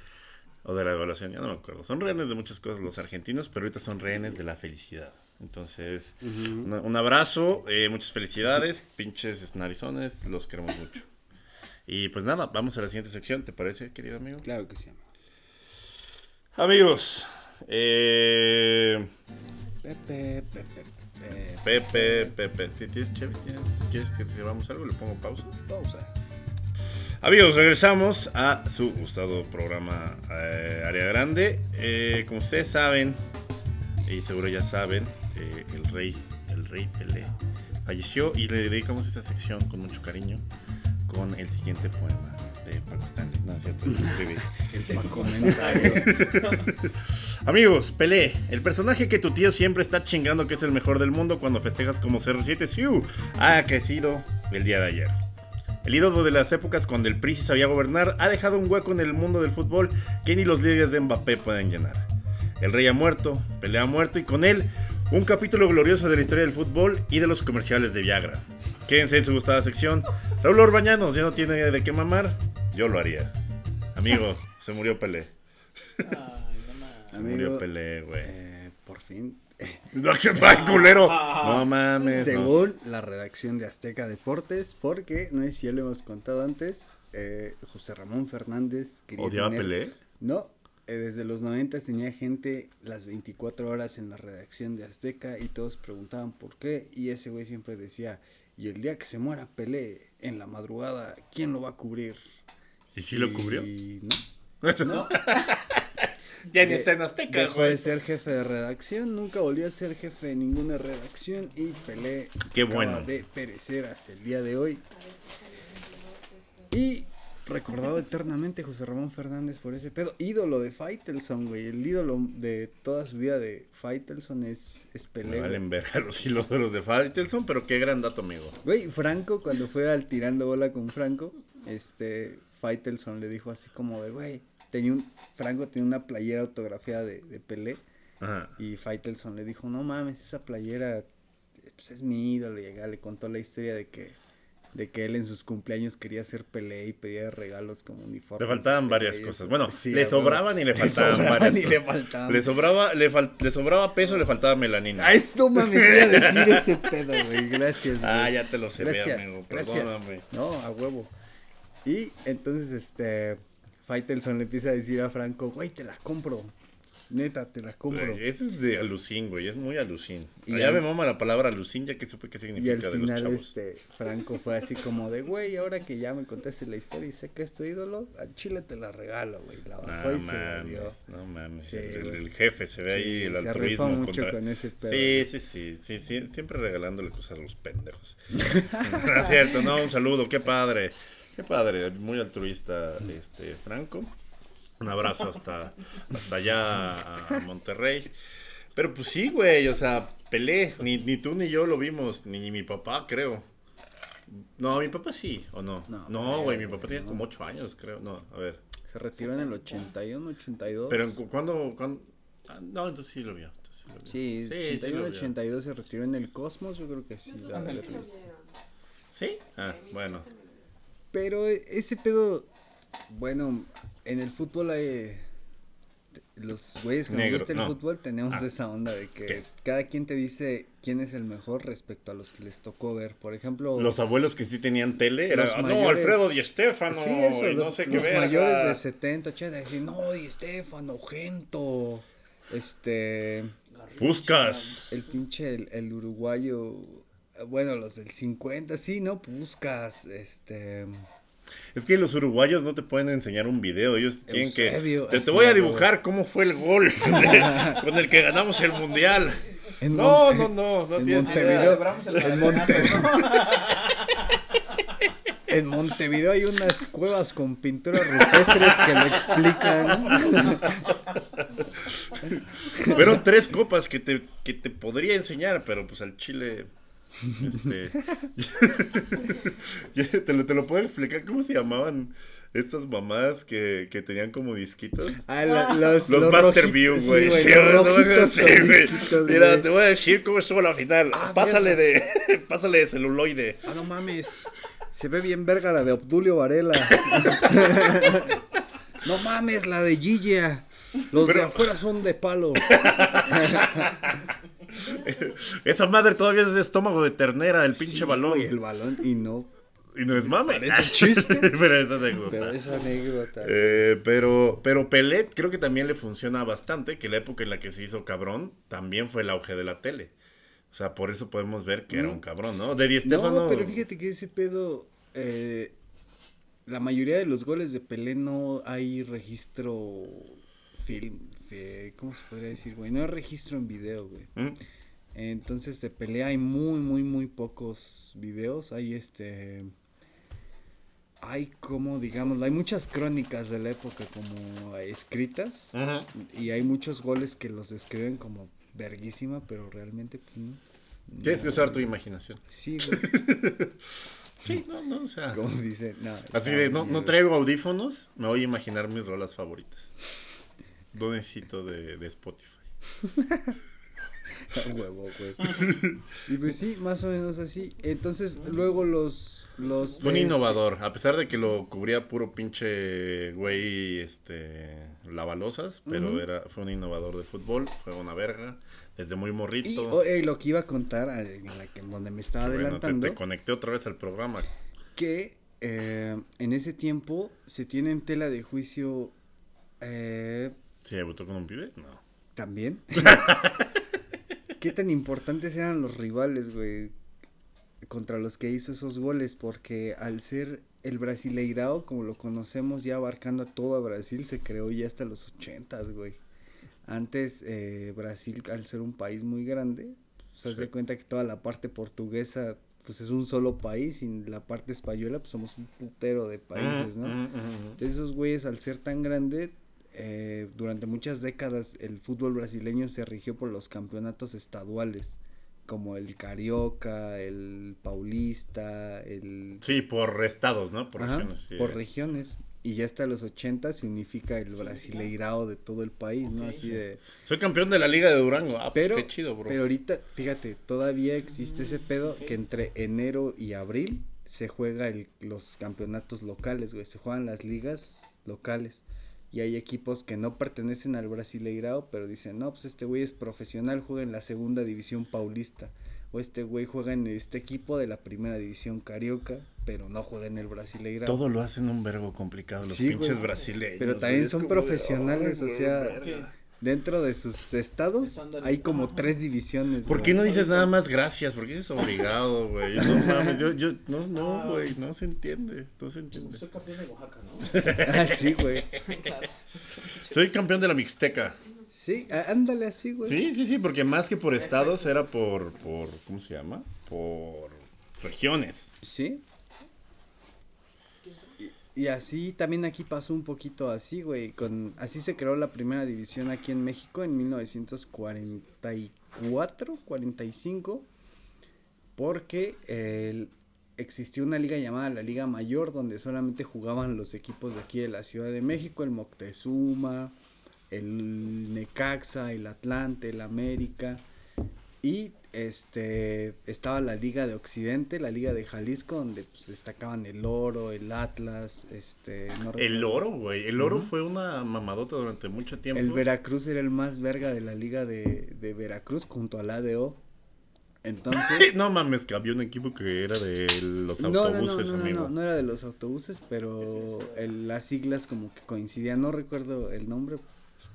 o de la devaluación, ya no me acuerdo. Son rehenes de muchas cosas los argentinos, pero ahorita son rehenes de la felicidad. Entonces, una- un abrazo, eh, muchas felicidades, pinches narizones, los queremos mucho. Y pues nada, vamos a la siguiente sección, ¿te parece, querido amigo? Claro que sí. Amigos, eh, Pepe, Pepe, Pepe. Pepe, Pepe, ¿tienes, Chevy? ¿Tienes, ¿Quieres que te llevamos algo? Le pongo pausa. Pausa. Amigos, regresamos a su gustado programa eh, Área Grande. Eh, como ustedes saben, y seguro ya saben, eh, el rey, el rey Pelé falleció y le dedicamos esta sección con mucho cariño con el siguiente poema de Paco Stanley. No, es cierto, escribí. El comentario. Amigos, Pelé, el personaje que tu tío siempre está chingando que es el mejor del mundo cuando festejas como CR7 Siu ha crecido el día de ayer. El ídolo de las épocas cuando el PRI sabía gobernar ha dejado un hueco en el mundo del fútbol que ni los líderes de Mbappé pueden llenar. El rey ha muerto, Pelé ha muerto y con él un capítulo glorioso de la historia del fútbol y de los comerciales de Viagra. Quédense en su gustada sección. Raúl Orbañanos ya no tiene de qué mamar, yo lo haría. Amigo, se murió Pelé. Ay, no. Se murió Pelé, güey. eh, por fin. No, qué mal, culero. No mames. no. Según la redacción de Azteca Deportes, porque no sé si ya lo hemos contado antes, eh, José Ramón Fernández quería ¿Odiaba tener- Pelé? No, eh, desde los 90 tenía gente las 24 horas en la redacción de Azteca y todos preguntaban por qué y ese güey siempre decía, y el día que se muera Pelé en la madrugada, ¿quién lo va a cubrir? ¿Y sí lo cubrió? Y no. No. ya ni está en Azteca, Dejó de ser jefe de redacción, nunca volvió a ser jefe de ninguna redacción y Pelé Qué acaba bueno. de perecer hasta el día de hoy. Y recordado eternamente José Ramón Fernández por ese pedo. Ídolo de Faitelson, güey. El ídolo de toda su vida de Faitelson es, es Me Pelé. güey. valen verga los hilos de los de Faitelson, pero qué gran dato, amigo. Güey, Franco, cuando fue al tirando bola con Franco, este, Faitelson le dijo así como de, güey, tenía un, Franco tenía una playera autografiada de, de Pelé. Ajá. Y Faitelson le dijo, no mames, esa playera pues, es mi ídolo. Y acá le contó la historia de que, de que él en sus cumpleaños quería ser Pelé y pedía regalos como uniformes. Le faltaban varias cosas. Bueno, Sí, le sobraban y le faltaban sobraban varias y le faltaban. Le sobraba, le, fal- le sobraba peso, le faltaba melanina. A esto mames, voy a decir ese pedo, güey. Gracias, güey. Ah, ya te lo sé, Gracias, amigo. gracias. Perdóname. No, a huevo. Y entonces, este, Faitelson le empieza a decir a Franco, güey, te la compro. Neta, te la compro. Güey, Ese es de alucín, güey. Es muy alucín. Y al- me mama la palabra alucín, ya que supe qué Y al significa de los final, chavos. este, Franco fue así como de, güey, ahora que ya me contaste la historia y sé que es tu ídolo, a Chile te la regalo, güey. La bajó No y se la dio. mames, no mames. Sí, el, jefe se ve Sí, ahí, el se altruismo. mucho contra- con ese pedo. Sí, sí, sí, sí, sí, siempre regalándole cosas a los pendejos. no es cierto, no, un saludo, qué padre. Qué padre, muy altruista este Franco. Un abrazo hasta, hasta allá a Monterrey. Pero pues sí, güey, o sea, Pelé, ni, ni tú ni yo lo vimos, ni, mi papá, creo. No, mi papá sí, ¿o no? No, No, güey, mi papá tenía no. como 8 años, creo. No, a ver. Se retiró en el 81, 82. Pero ¿cuándo, cuándo? Ah, no, entonces sí lo vio. entonces sí lo vio. Sí, sí, sí lo 81, vio. 82 se retiró en el Cosmos, yo creo que sí. la. ¿Sí? Ah, bueno. Pero e- ese pedo, bueno, en el fútbol hay... Los güeyes que nos gusta el no. fútbol tenemos Ah. esa onda de que ¿Qué? cada quien te dice quién es el mejor respecto a los que les tocó ver. Por ejemplo, Los abuelos que sí tenían tele era, Los "Ah, no, Alfredo Di Stefano, Sí, eso, y no los, sé qué los verga". mayores de 70, 80, decían, no, Di Stefano, Gento, este, Puscas. el pinche, el, el uruguayo, bueno, los del 50, sí, ¿no? Puscas, este, Es que los uruguayos no te pueden enseñar un video, ellos tienen Eusebio, que... Te, voy a dibujar cómo fue el gol con el que ganamos el mundial. en No, Mon- no, no, no en tienes Montevideo. En Montevideo hay unas cuevas con pinturas rupestres que lo explican. Fueron tres copas que te, que te podría enseñar, pero pues al chile... Este, te, lo, te lo puedo explicar cómo se llamaban estas mamadas que, que tenían como disquitos. Ah, la- los, Los, los Master rojitos, View, sí, güey. Sí, sí, Mira, te voy a decir cómo estuvo la final. Ah, pásale de, pásale de celuloide. Ah, no mames. Se ve bien verga la de Obdulio Varela. no mames, la de Gigia. Los de afuera son de palo. Esa madre todavía es de estómago de ternera, el pinche Sí, balón. güey, el balón y no. Y no es mame. Parece chiste. pero es anécdota. Pero esa anécdota. Eh, pero, pero Pelé creo que también le funciona bastante, que la época en la que se hizo cabrón también fue el auge de la tele. O sea, por eso podemos ver que era un cabrón, ¿no? De Di Stéfano. No, pero fíjate que ese pedo. eh, la mayoría de los goles de Pelé no hay registro film. ¿Cómo se podría decir, güey? No hay registro en video, güey. ¿Mm? Entonces de pelea hay muy, muy, muy pocos videos. Hay este. Hay como, digamos, hay muchas crónicas de la época como escritas. Ajá. Y hay muchos goles que los describen como verguísima, pero realmente pues no. Tienes que usar tu imaginación. Sí, güey. Sí, no, no, o sea. Como dice, no. Así de, no, no traigo audífonos, me voy a imaginar mis rolas favoritas. No necesito de, de Spotify. A huevo, güey. y pues sí, más o menos así. Entonces, luego los. los Fue un innovador, a pesar de que lo cubría puro pinche güey, este, lavalosas, pero era, fue un innovador de fútbol, fue una verga, desde muy Y morrito. oh, eh, lo que iba a contar, eh, en, la que, en donde me estaba que bueno, te, adelantando, te conecté otra vez al programa. que eh, en ese tiempo se tiene en tela de juicio eh, ¿Sí debutó con un pibe? No. también. ¿Qué tan importantes eran los rivales, güey? Contra los que hizo esos goles, porque al ser el Brasileirao, como lo conocemos, ya abarcando a todo Brasil, se creó ya hasta los ochentas, güey. Antes, eh, Brasil, al ser un país muy grande, se Sí. hace cuenta que toda la parte portuguesa, pues es un solo país, y la parte española, pues somos un putero de países, ¿no? Entonces esos güeyes al ser tan grande, eh, durante muchas décadas el fútbol brasileño se rigió por los campeonatos estaduales, como el Carioca, el Paulista, el... Sí, por estados, ¿no? Por Ajá, regiones. sí. por regiones. Y ya hasta los 80 se unifica el Brasileirao de todo el país, ¿no? Así de... Soy campeón de la Liga de Durango. Ah, pues Pero, qué chido, bro. pero ahorita, fíjate, todavía existe ese pedo que entre enero y abril se juega el, los campeonatos locales, güey, se juegan las ligas locales. Y hay equipos que no pertenecen al Brasileirao, pero dicen, no, pues este güey es profesional, juega en la segunda división paulista. O este güey juega en este equipo de la primera división carioca, pero no juega en el Brasileirao. Todo lo hacen un verbo complicado los Sí, pinches güey. brasileños. Pero también son de, profesionales, "Ay, o sea, verga". Dentro de sus estados hay como tres divisiones. ¿Por qué no dices nada más gracias? ¿Por qué dices obligado, güey? No mames, yo, yo, no, no, güey, no se entiende, no se entiende. Soy campeón de Oaxaca, ¿no? Ah, sí, güey. claro. Soy campeón de la Mixteca. Sí, ándale así, güey. Sí, sí, sí, porque más que por estados era por, por, ¿cómo se llama? Por regiones. Sí. Y, así también aquí pasó un poquito así, güey. Con, así se creó la primera división aquí en México en 1944, 45. Porque el- existió una liga llamada la Liga Mayor donde solamente jugaban los equipos de aquí de la Ciudad de México, el Moctezuma, el Necaxa, el Atlante, el América y este estaba la Liga de Occidente, la Liga de Jalisco donde pues destacaban el Oro, el Atlas, este no El oro, güey. El oro fue una mamadota durante mucho tiempo. El Veracruz era el más verga de la Liga de, de Veracruz junto al ADO. Entonces No mames, que había un equipo que era de los autobuses, no, no, no, amigo. no, no era de los autobuses, pero el- las siglas como que coincidían, no recuerdo el nombre.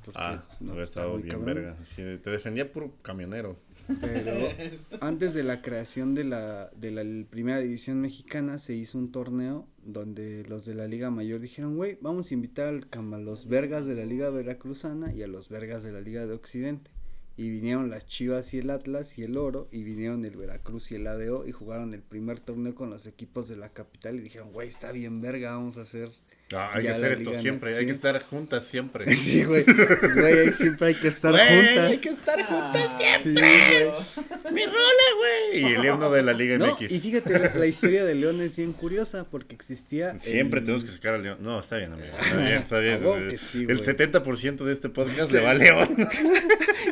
porque Ah, no, estaba bien cabrón, verga. Sí, te defendía puro camionero. Pero antes de la creación de la, de la primera división mexicana se hizo un torneo donde los de la Liga Mayor dijeron, güey, vamos a invitar al a los vergas de la Liga Veracruzana y a los vergas de la Liga de Occidente. Y vinieron las Chivas y el Atlas y el Oro y vinieron el Veracruz y el ADO y jugaron el primer torneo con los equipos de la capital y dijeron, güey, está bien verga, vamos a hacer Ah, hay que hacer esto siempre, ¿no? hay que Sí. estar juntas siempre. Sí, güey. Güey, siempre hay que estar Güey, juntas. hay que estar juntas Sí, siempre. güey. Mi rola, güey. Y el himno de la Liga No, MX. y fíjate, la, la historia de León es bien curiosa porque existía. Siempre el- tenemos que sacar a León. No, está bien, amigo. Está bien, está bien. Huevo que sí, el güey. 70% de este podcast le va a León.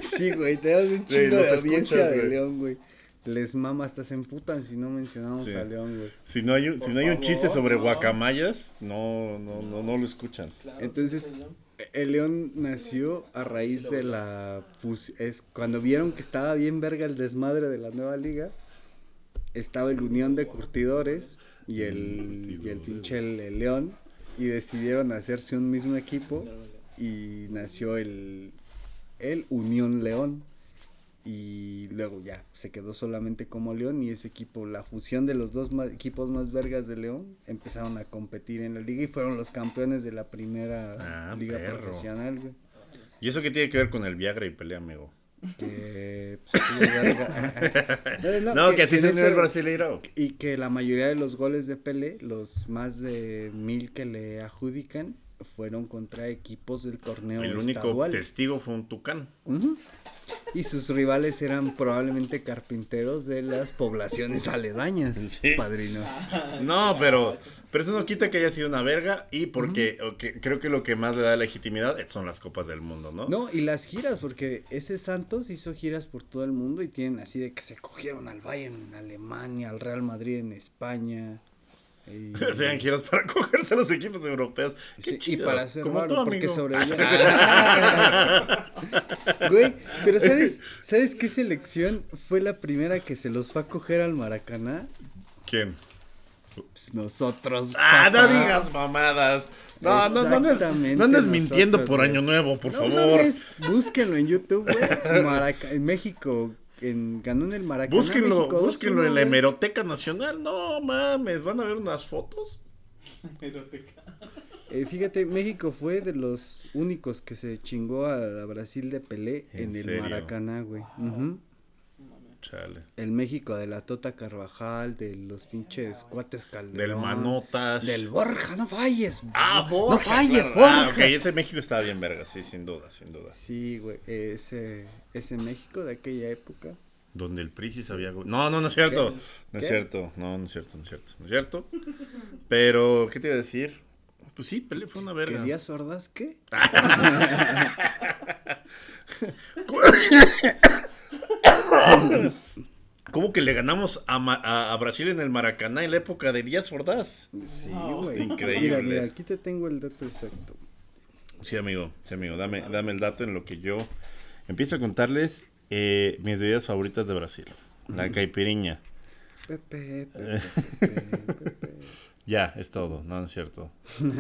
Sí, güey, tenemos un Sí, chingo de audiencia escuchas, de güey. León, güey. Les mama, hasta se emputan si no mencionamos Sí. a León, güey. Si no hay un, si Por no hay un favor, chiste sobre no. guacamayas, no, no, no, no lo escuchan. Claro, Entonces, ¿no? el León nació a raíz de la fus- es cuando vieron que estaba bien verga el desmadre de la nueva liga, estaba el Unión de Curtidores y el, y el pinche el, el León y decidieron hacerse un mismo equipo y nació el, el Unión León y luego ya se quedó solamente como León y ese equipo, la fusión de los dos ma- equipos más vergas de León empezaron a competir en la liga y fueron los campeones de la primera Ah, liga perro. profesional, güey. ¿Y eso qué tiene que ver con el Viagra y pelea, amigo? Que, pues. No, No, que, así se unió el brasileiro. Y que la mayoría de los goles de Pele, los más de mil que le adjudican, fueron contra equipos del torneo El único testigo fue un tucán. Ujú. Y sus rivales eran probablemente carpinteros de las poblaciones aledañas, Sí. padrino. No, pero, pero eso no quita que haya sido una verga y porque creo que lo que más le da legitimidad son las copas del mundo, ¿no? No, y las giras, porque ese Santos hizo giras por todo el mundo y tienen así de que se cogieron al Bayern en Alemania, al Real Madrid en España. Y, Sean giras para cogerse a los equipos europeos. Qué Sí, y chido. para hacer Como varo, tú, porque amigo. sobre Güey, pero ¿sabes, ¿sabes qué selección fue la primera que se los fue a coger al Maracaná? ¿Quién? Pues nosotros. Ah, no papá. digas mamadas. No, no, no andes, no andes mintiendo por güey. Año Nuevo, por No favor. mames, búsquenlo en YouTube, güey. Maraca- en México, en, ganó en el Maracaná. Búsquenlo, México, búsquenlo 2-1, en la hemeroteca nacional. No mames, van a ver unas fotos. Eh, fíjate, México fue de los únicos que se chingó a, a Brasil de Pelé ¿En en, el? Maracaná, güey. Ujú. Chale. El México de la Tota Carvajal, de los pinches cuates Calderón. Del Manotas. Del Borja, no falles. Ah, Borja. No falles, claro. Ah, Borja. ok, ese México estaba bien verga, sí, sin duda, sin duda. Sí, güey, ese, ese México de aquella época. Donde el PRI sí sabía. No, no, no es cierto. ¿Qué? No es ¿Qué? cierto. No, no es cierto, no es cierto. No es cierto. Pero, ¿qué te iba a decir? Pues sí, Pelé fue una verga. ¿Qué días sordas qué? ¿Cómo que le ganamos a, Ma- a- a Brasil en el Maracaná en la época de Díaz Ordaz? Sí, güey. increíble. Mira, mira, aquí te tengo el dato exacto. Sí, amigo, sí, amigo. Dame, dame el dato en lo que yo empiezo a contarles eh, mis bebidas favoritas de Brasil. La caipiriña. Pepe, Pepe, Pepe, Pepe. Ya, es todo. No, no es cierto.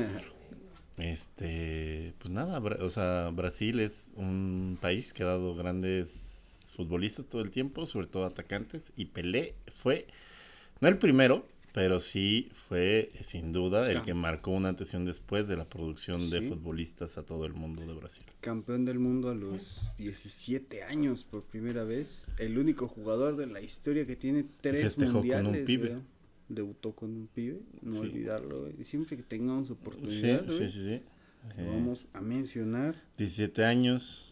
Este, pues nada, o sea, Brasil es un país que ha dado grandes futbolistas todo el tiempo, sobre todo atacantes, y Pelé fue, no el primero, pero sí fue eh, sin duda el que marcó un antes y un después de la producción de futbolistas a todo el mundo de Brasil. Campeón del mundo a los 17 años por primera vez. El único jugador de la historia que tiene tres Festejó con un mundiales. pibe. Debutó con un pibe, no Sí. olvidarlo. Y siempre que tengamos oportunidad, sí, güey, sí, sí. lo Eh, vamos a mencionar. 17 años,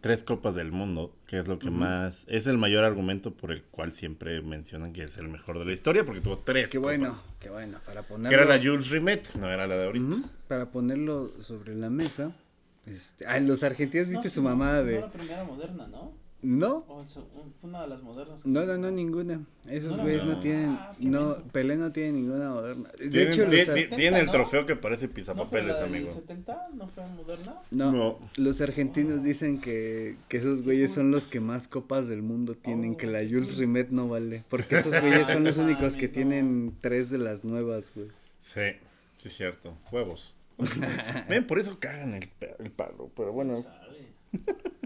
tres copas del mundo, que es lo que más, es el mayor argumento por el cual siempre mencionan que es el mejor de la historia, porque tuvo tres Qué bueno, copas. qué bueno. Para Que ponerlo, era la Jules Rimet, no era la de ahorita. Para ponerlo sobre la mesa, Este, ah, los argentinos, ¿viste No, su sí, mamada no de. la primera moderna, ¿no? No, fue una de las modernas. no, no, no, ninguna. Esos no, güeyes no, no. tienen. Ah, no, menso. Pelé no tiene ninguna moderna. De Tienen, hecho, los tie- ar- tie- tiene el ¿no? trofeo que parece ¿No fue pizapapeles, amigo. 70? ¿No fue moderna? no, No. los argentinos dicen que, que esos güeyes son los que más copas del mundo tienen, que la Jules Rimet no vale. Porque esos güeyes son los No únicos que tienen tres de las nuevas, güey. Sí, sí es cierto. Huevos. Ven, por eso cagan el, el palo. Pero bueno.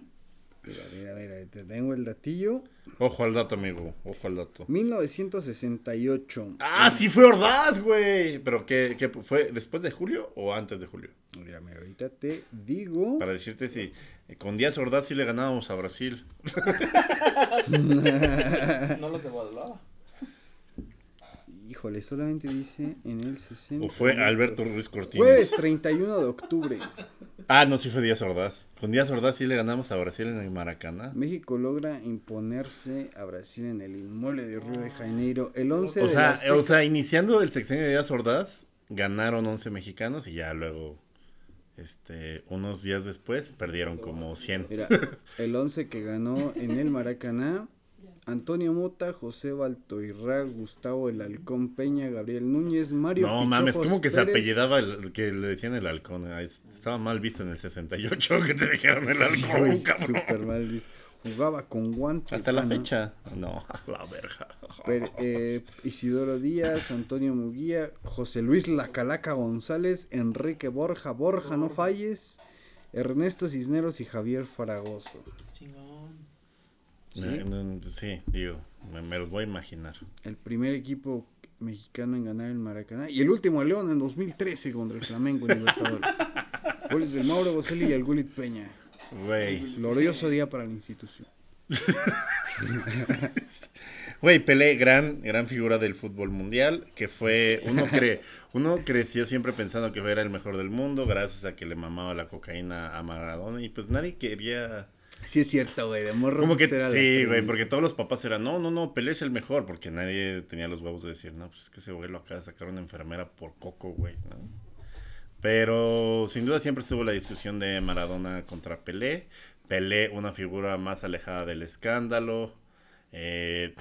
Mira, mira, mira, te tengo el datillo. Ojo al dato, amigo. Ojo al dato. 1968. Ah, sí fue Ordaz, güey. Pero ¿qué, qué fue después de julio o antes de julio? Mira, mira, ahorita te digo. Para decirte si eh, con Díaz Ordaz sí le ganábamos a Brasil. No los devaluaba. Híjole, solamente dice en el 60. O fue Alberto Ruiz Cortines. Jueves 31 de octubre. Ah, no, sí fue Díaz Ordaz. Con Díaz Ordaz sí le ganamos a Brasil en el Maracaná. México logra imponerse a Brasil en el inmueble de Río de Janeiro el 11 O de sea, o sea, iniciando el sexenio de Díaz Ordaz, ganaron 11 mexicanos y ya luego, este, unos días después, perdieron como 100. Mira, el 11 que ganó en el Maracaná, Antonio Mota, José Baltoirra, Gustavo El Halcón Peña, Gabriel Núñez, Mario No mames, como que se apellidaba el que le decían el halcón. Es- Estaba mal visto en el 68 que te dijeron el Sí, halcón, súper mal visto. Jugaba con guante. Hasta la fecha. No, a la verga. Per- eh, Isidoro Díaz, Antonio Muguía, José Luis Lacalaca González, Enrique Borja, Borja No Falles, Ernesto Cisneros y Javier Fragoso. Chingón. ¿Sí? Digo, me, me los voy a imaginar. El primer equipo mexicano en ganar el Maracaná. Y el último, el León, en 2013 contra el Flamengo en Libertadores. Goles del Mauro Boselli y el Gulit Peña. Güey. Glorioso día para la institución. Güey, Pelé, gran, gran figura del fútbol mundial, que fue, uno cree, uno creció siempre pensando que era el mejor del mundo, gracias a que le mamaba la cocaína a Maradona, y pues nadie quería, Sí es cierto, güey, de morros como que, sí, güey, porque todos los papás eran, no, no, no, Pelé es el mejor, porque nadie tenía los huevos de decir, no, pues es que ese güey lo acaba de sacar una enfermera por coco, güey, ¿no? Pero sin duda siempre estuvo la discusión de Maradona contra Pelé. Pelé, una figura más alejada del escándalo. eh,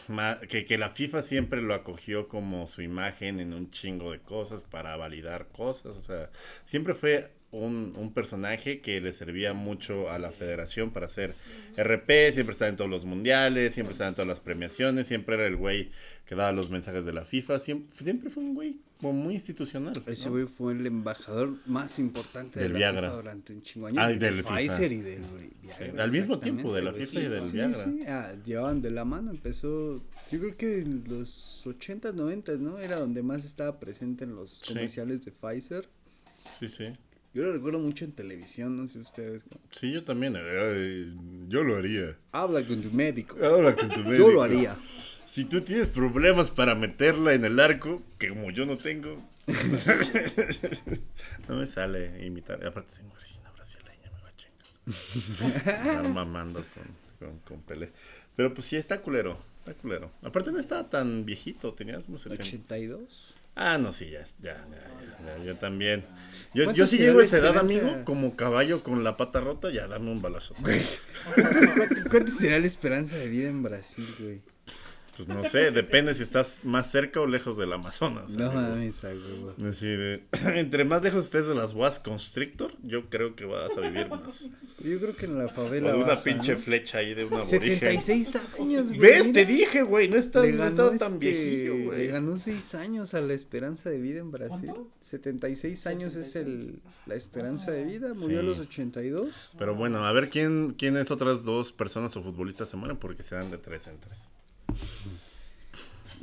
que, que la FIFA siempre lo acogió como su imagen en un chingo de cosas para validar cosas. O sea, siempre fue un, un personaje que le servía mucho a la federación para hacer RP. Siempre estaba en todos los mundiales, siempre estaba en todas las premiaciones. Siempre era el güey que daba los mensajes de la FIFA. Siempre, siempre fue un güey como muy institucional. Ese ¿no? güey fue el embajador más importante Del de la Viagra. FIFA durante un chingo Ah, del del FIFA. Pfizer y del Viagra. Sí, al mismo tiempo, de la FIFA y del sí, Viagra. Sí, ah, llevaban de la mano, empezó, yo creo que en los 80s, 90 ¿no? Era donde más estaba presente en los Sí. comerciales de Pfizer. Sí, sí. Yo lo recuerdo mucho en televisión, no sé ustedes. Sí, yo también. eh, yo lo haría. Habla con tu médico. Ahora con tu Yo médico. lo haría. Si tú tienes problemas para meterla en el arco, que como yo no tengo, no me sale imitar. Aparte tengo vecina brasileña, me va a chingar. Andar mamando con, con, con Pelé. Pero pues sí, está culero. Está culero. Aparte no estaba tan viejito, tenía como 70. 82. Ah, no, sí, ya, ya, ya, ya, yo también. Yo, ¿Cuánto yo sí será llego a esa edad, amigo, como caballo con la pata rota, ya dame un balazo. ¿Cuánto, cuánto será la esperanza de vida en Brasil, güey? Pues no sé, depende si estás más cerca o lejos del Amazonas. No mames. Es decir, eh, entre más lejos estés de las boas constrictor, yo creo que vas a vivir más. Yo creo que en la O favela. de una baja, pinche ¿no? flecha ahí de una aborigen. 76 años, güey. ¿Ves? Te dije, güey, no está, no estaba tan este, viejillo, le güey. ganó 6 años a la esperanza de vida en Brasil. ¿Cuánto? 76 años es el, la esperanza de vida. Murió a los 82. Pero bueno, a ver quién, quiénes otras dos personas o futbolistas se mueren porque se dan de tres en tres.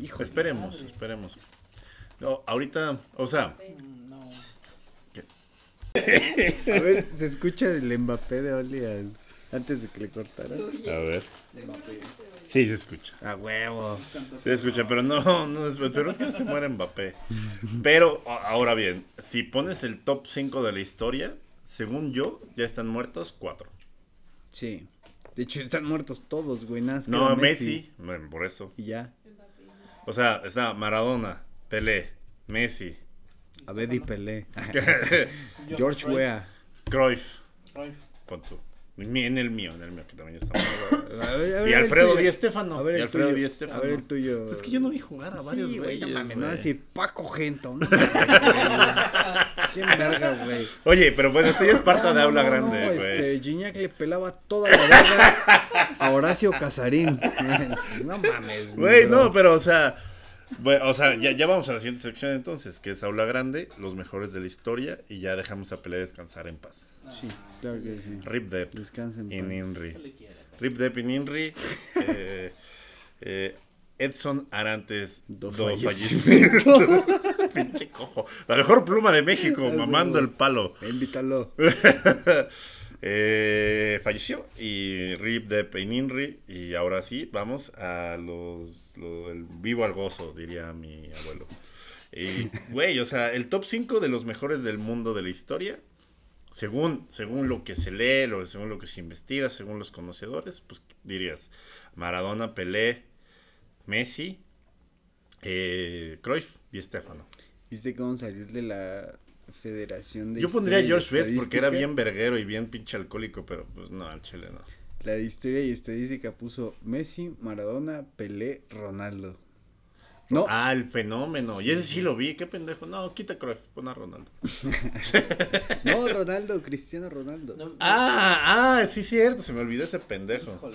Hijo, Esperemos, esperemos. No, ahorita, o sea, No. a ver, se escucha el Mbappé de Oli al- antes de que le cortara. a ver. Sí, se escucha. A huevo. Se escucha, pero no, no es, pero es que no se muere Mbappé. Pero ahora bien, si pones el top 5 de la historia, según yo, ya están muertos cuatro. Sí. De hecho, están muertos todos, güey. Nada más No, Messi, por eso. Y ya. O sea, está Maradona, Pelé, Messi, Abed y Pelé. George Weah. Cruyff, Cruyff. Pon tú. Mi- En el mío, en el mío, que también está A a Y Alfredo. Di Stéfano. A ver y el Alfredo tuyo. Di Stéfano. A ver el tuyo. Es que yo no vi jugar a varios Sí, güey, no güeyes, mames, no güey. así Paco Gento. No, ¿Quién verga, güey? Oye, pero bueno, esto ya es parte No, de no, aula no, grande, no, güey. este, Gignac le pelaba toda la verga a Horacio Casarín. No mames, Güey, bro. no, pero o sea, bueno, o sea, ya, ya vamos a la siguiente sección entonces, que es aula grande, los mejores de la historia, y ya dejamos a Pelé descansar en paz. Sí, claro que sí. Rip Dep Descansen. en paz. Inri. Rip Dep in Inri. eh, eh, Edson Arantes Do do, fallecimiento. fallecimiento. Pinche cojo. La mejor pluma de México, mamando el palo. Invítalo. Eh, falleció y Rip de Peininri y ahora sí vamos a los, lo- el vivo al gozo diría mi abuelo y güey o sea el top 5 de los mejores del mundo de la historia según según lo que se lee lo, según lo que se investiga según los conocedores pues dirías Maradona Pelé Messi eh, Cruyff y Stefano ¿Viste cómo salir de la Federación de yo pondría a George Best porque era bien verguero y bien pinche alcohólico pero pues no al chile no La de Historia y Estadística puso Messi, Maradona, Pelé, Ronaldo. No, Ah, el fenómeno. Y ese sí lo vi, qué pendejo. No, quita Cruyff, pon a Ronaldo. no, Ronaldo, Cristiano Ronaldo. No, no, Ah, ah, sí, cierto, se me olvidó ese pendejo.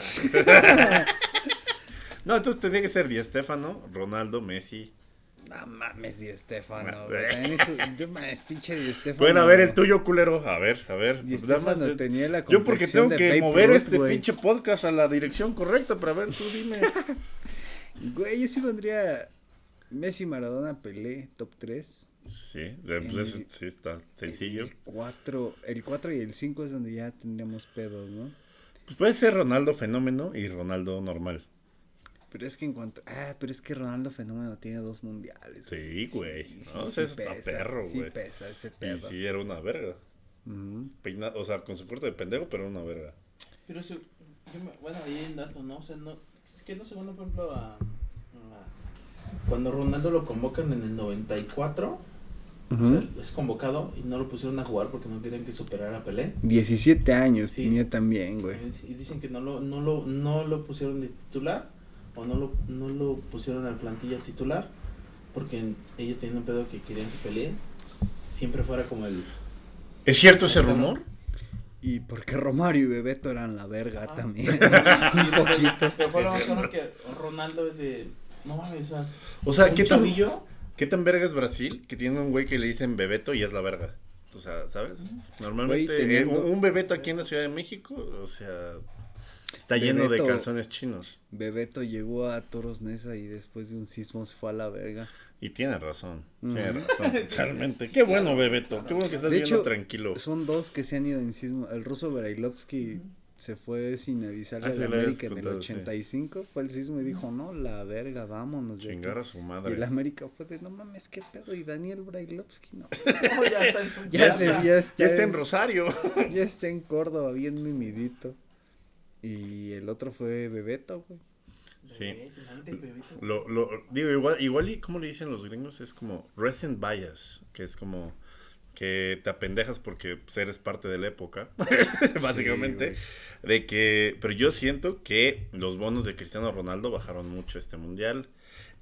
No, entonces tendría que ser Di Stefano, Ronaldo, Messi. No mames, Di Estefano. Mames, pinche Di Estefano. Bueno, a ver el tuyo, culero. A ver, a ver. Di pues tenía la Yo porque tengo que mover este pinche podcast a la dirección correcta, pero a ver, tú dime. Güey, yo sí pondría Messi, Maradona, Pelé, top 3. Sí, pues eso sí está sencillo. El 4, el 4 y el 5 es donde ya tendríamos pedos, ¿no? Pues puede ser Ronaldo fenómeno y Ronaldo normal. Pero es que en cuanto. Ah, pero es que Ronaldo Fenómeno tiene dos mundiales. Sí, güey. Sí, no, sí, sí pesa, perro, Sí, güey. pesa ese y pedo. sí, era una verga. Peinado, o sea, con su corte de pendejo, pero una verga. Pero eso, yo me- bueno, ahí hay un dato, ¿no? O sea, no, es que no segundo, por ejemplo, a, a- cuando Ronaldo lo convocan en el 94, o sea, es convocado y no lo pusieron a jugar porque no querían que superara a Pelé. 17 años Sí. tenía también, güey. Y dicen que no lo, no lo, no lo pusieron de titular o no lo, no lo pusieron al plantilla titular porque ellos tenían un pedo que querían que Pelé siempre fuera como el... ¿Es cierto ese rumor? Y porque Romario y Bebeto eran la verga Ah. también. un poquito. Pero fue lo más que Ronaldo es de... No mames, o sea, O sea, un ¿qué tan, ¿qué tan verga es Brasil? Que tiene un güey que le dicen Bebeto y es la verga. O sea, ¿sabes? Normalmente Güey, teniendo- eh, un, un Bebeto aquí en la Ciudad de México, o sea, está lleno de calzones chinos. Bebeto llegó a Toros Nesa y después de un sismo se fue a la verga. Y tiene razón. Ujú. Tiene razón, totalmente. Qué bueno, Bebeto. Qué bueno que estás De hecho, tranquilo. Son dos que se han ido en sismo. El ruso Brailovsky se fue sin avisarle Ah, a la América en el contado, sí. 85. Fue el sismo y dijo, no, la verga, vámonos. de aquí". Chingar a su Y madre. el América fue de, no mames, qué pedo. Y Daniel Brailovsky, no. no, ya está en su Ya, casa. se, ya, está, Ya está en Rosario. ya está en Córdoba, bien mimidito. Y el otro fue Bebeto, güey. Sí. Lo, lo, digo, igual, igual y como le dicen los gringos, es como recent bias, que es como que te apendejas porque pues, eres parte de la época, básicamente, de que, pero yo siento que los bonos de Cristiano Ronaldo bajaron mucho este mundial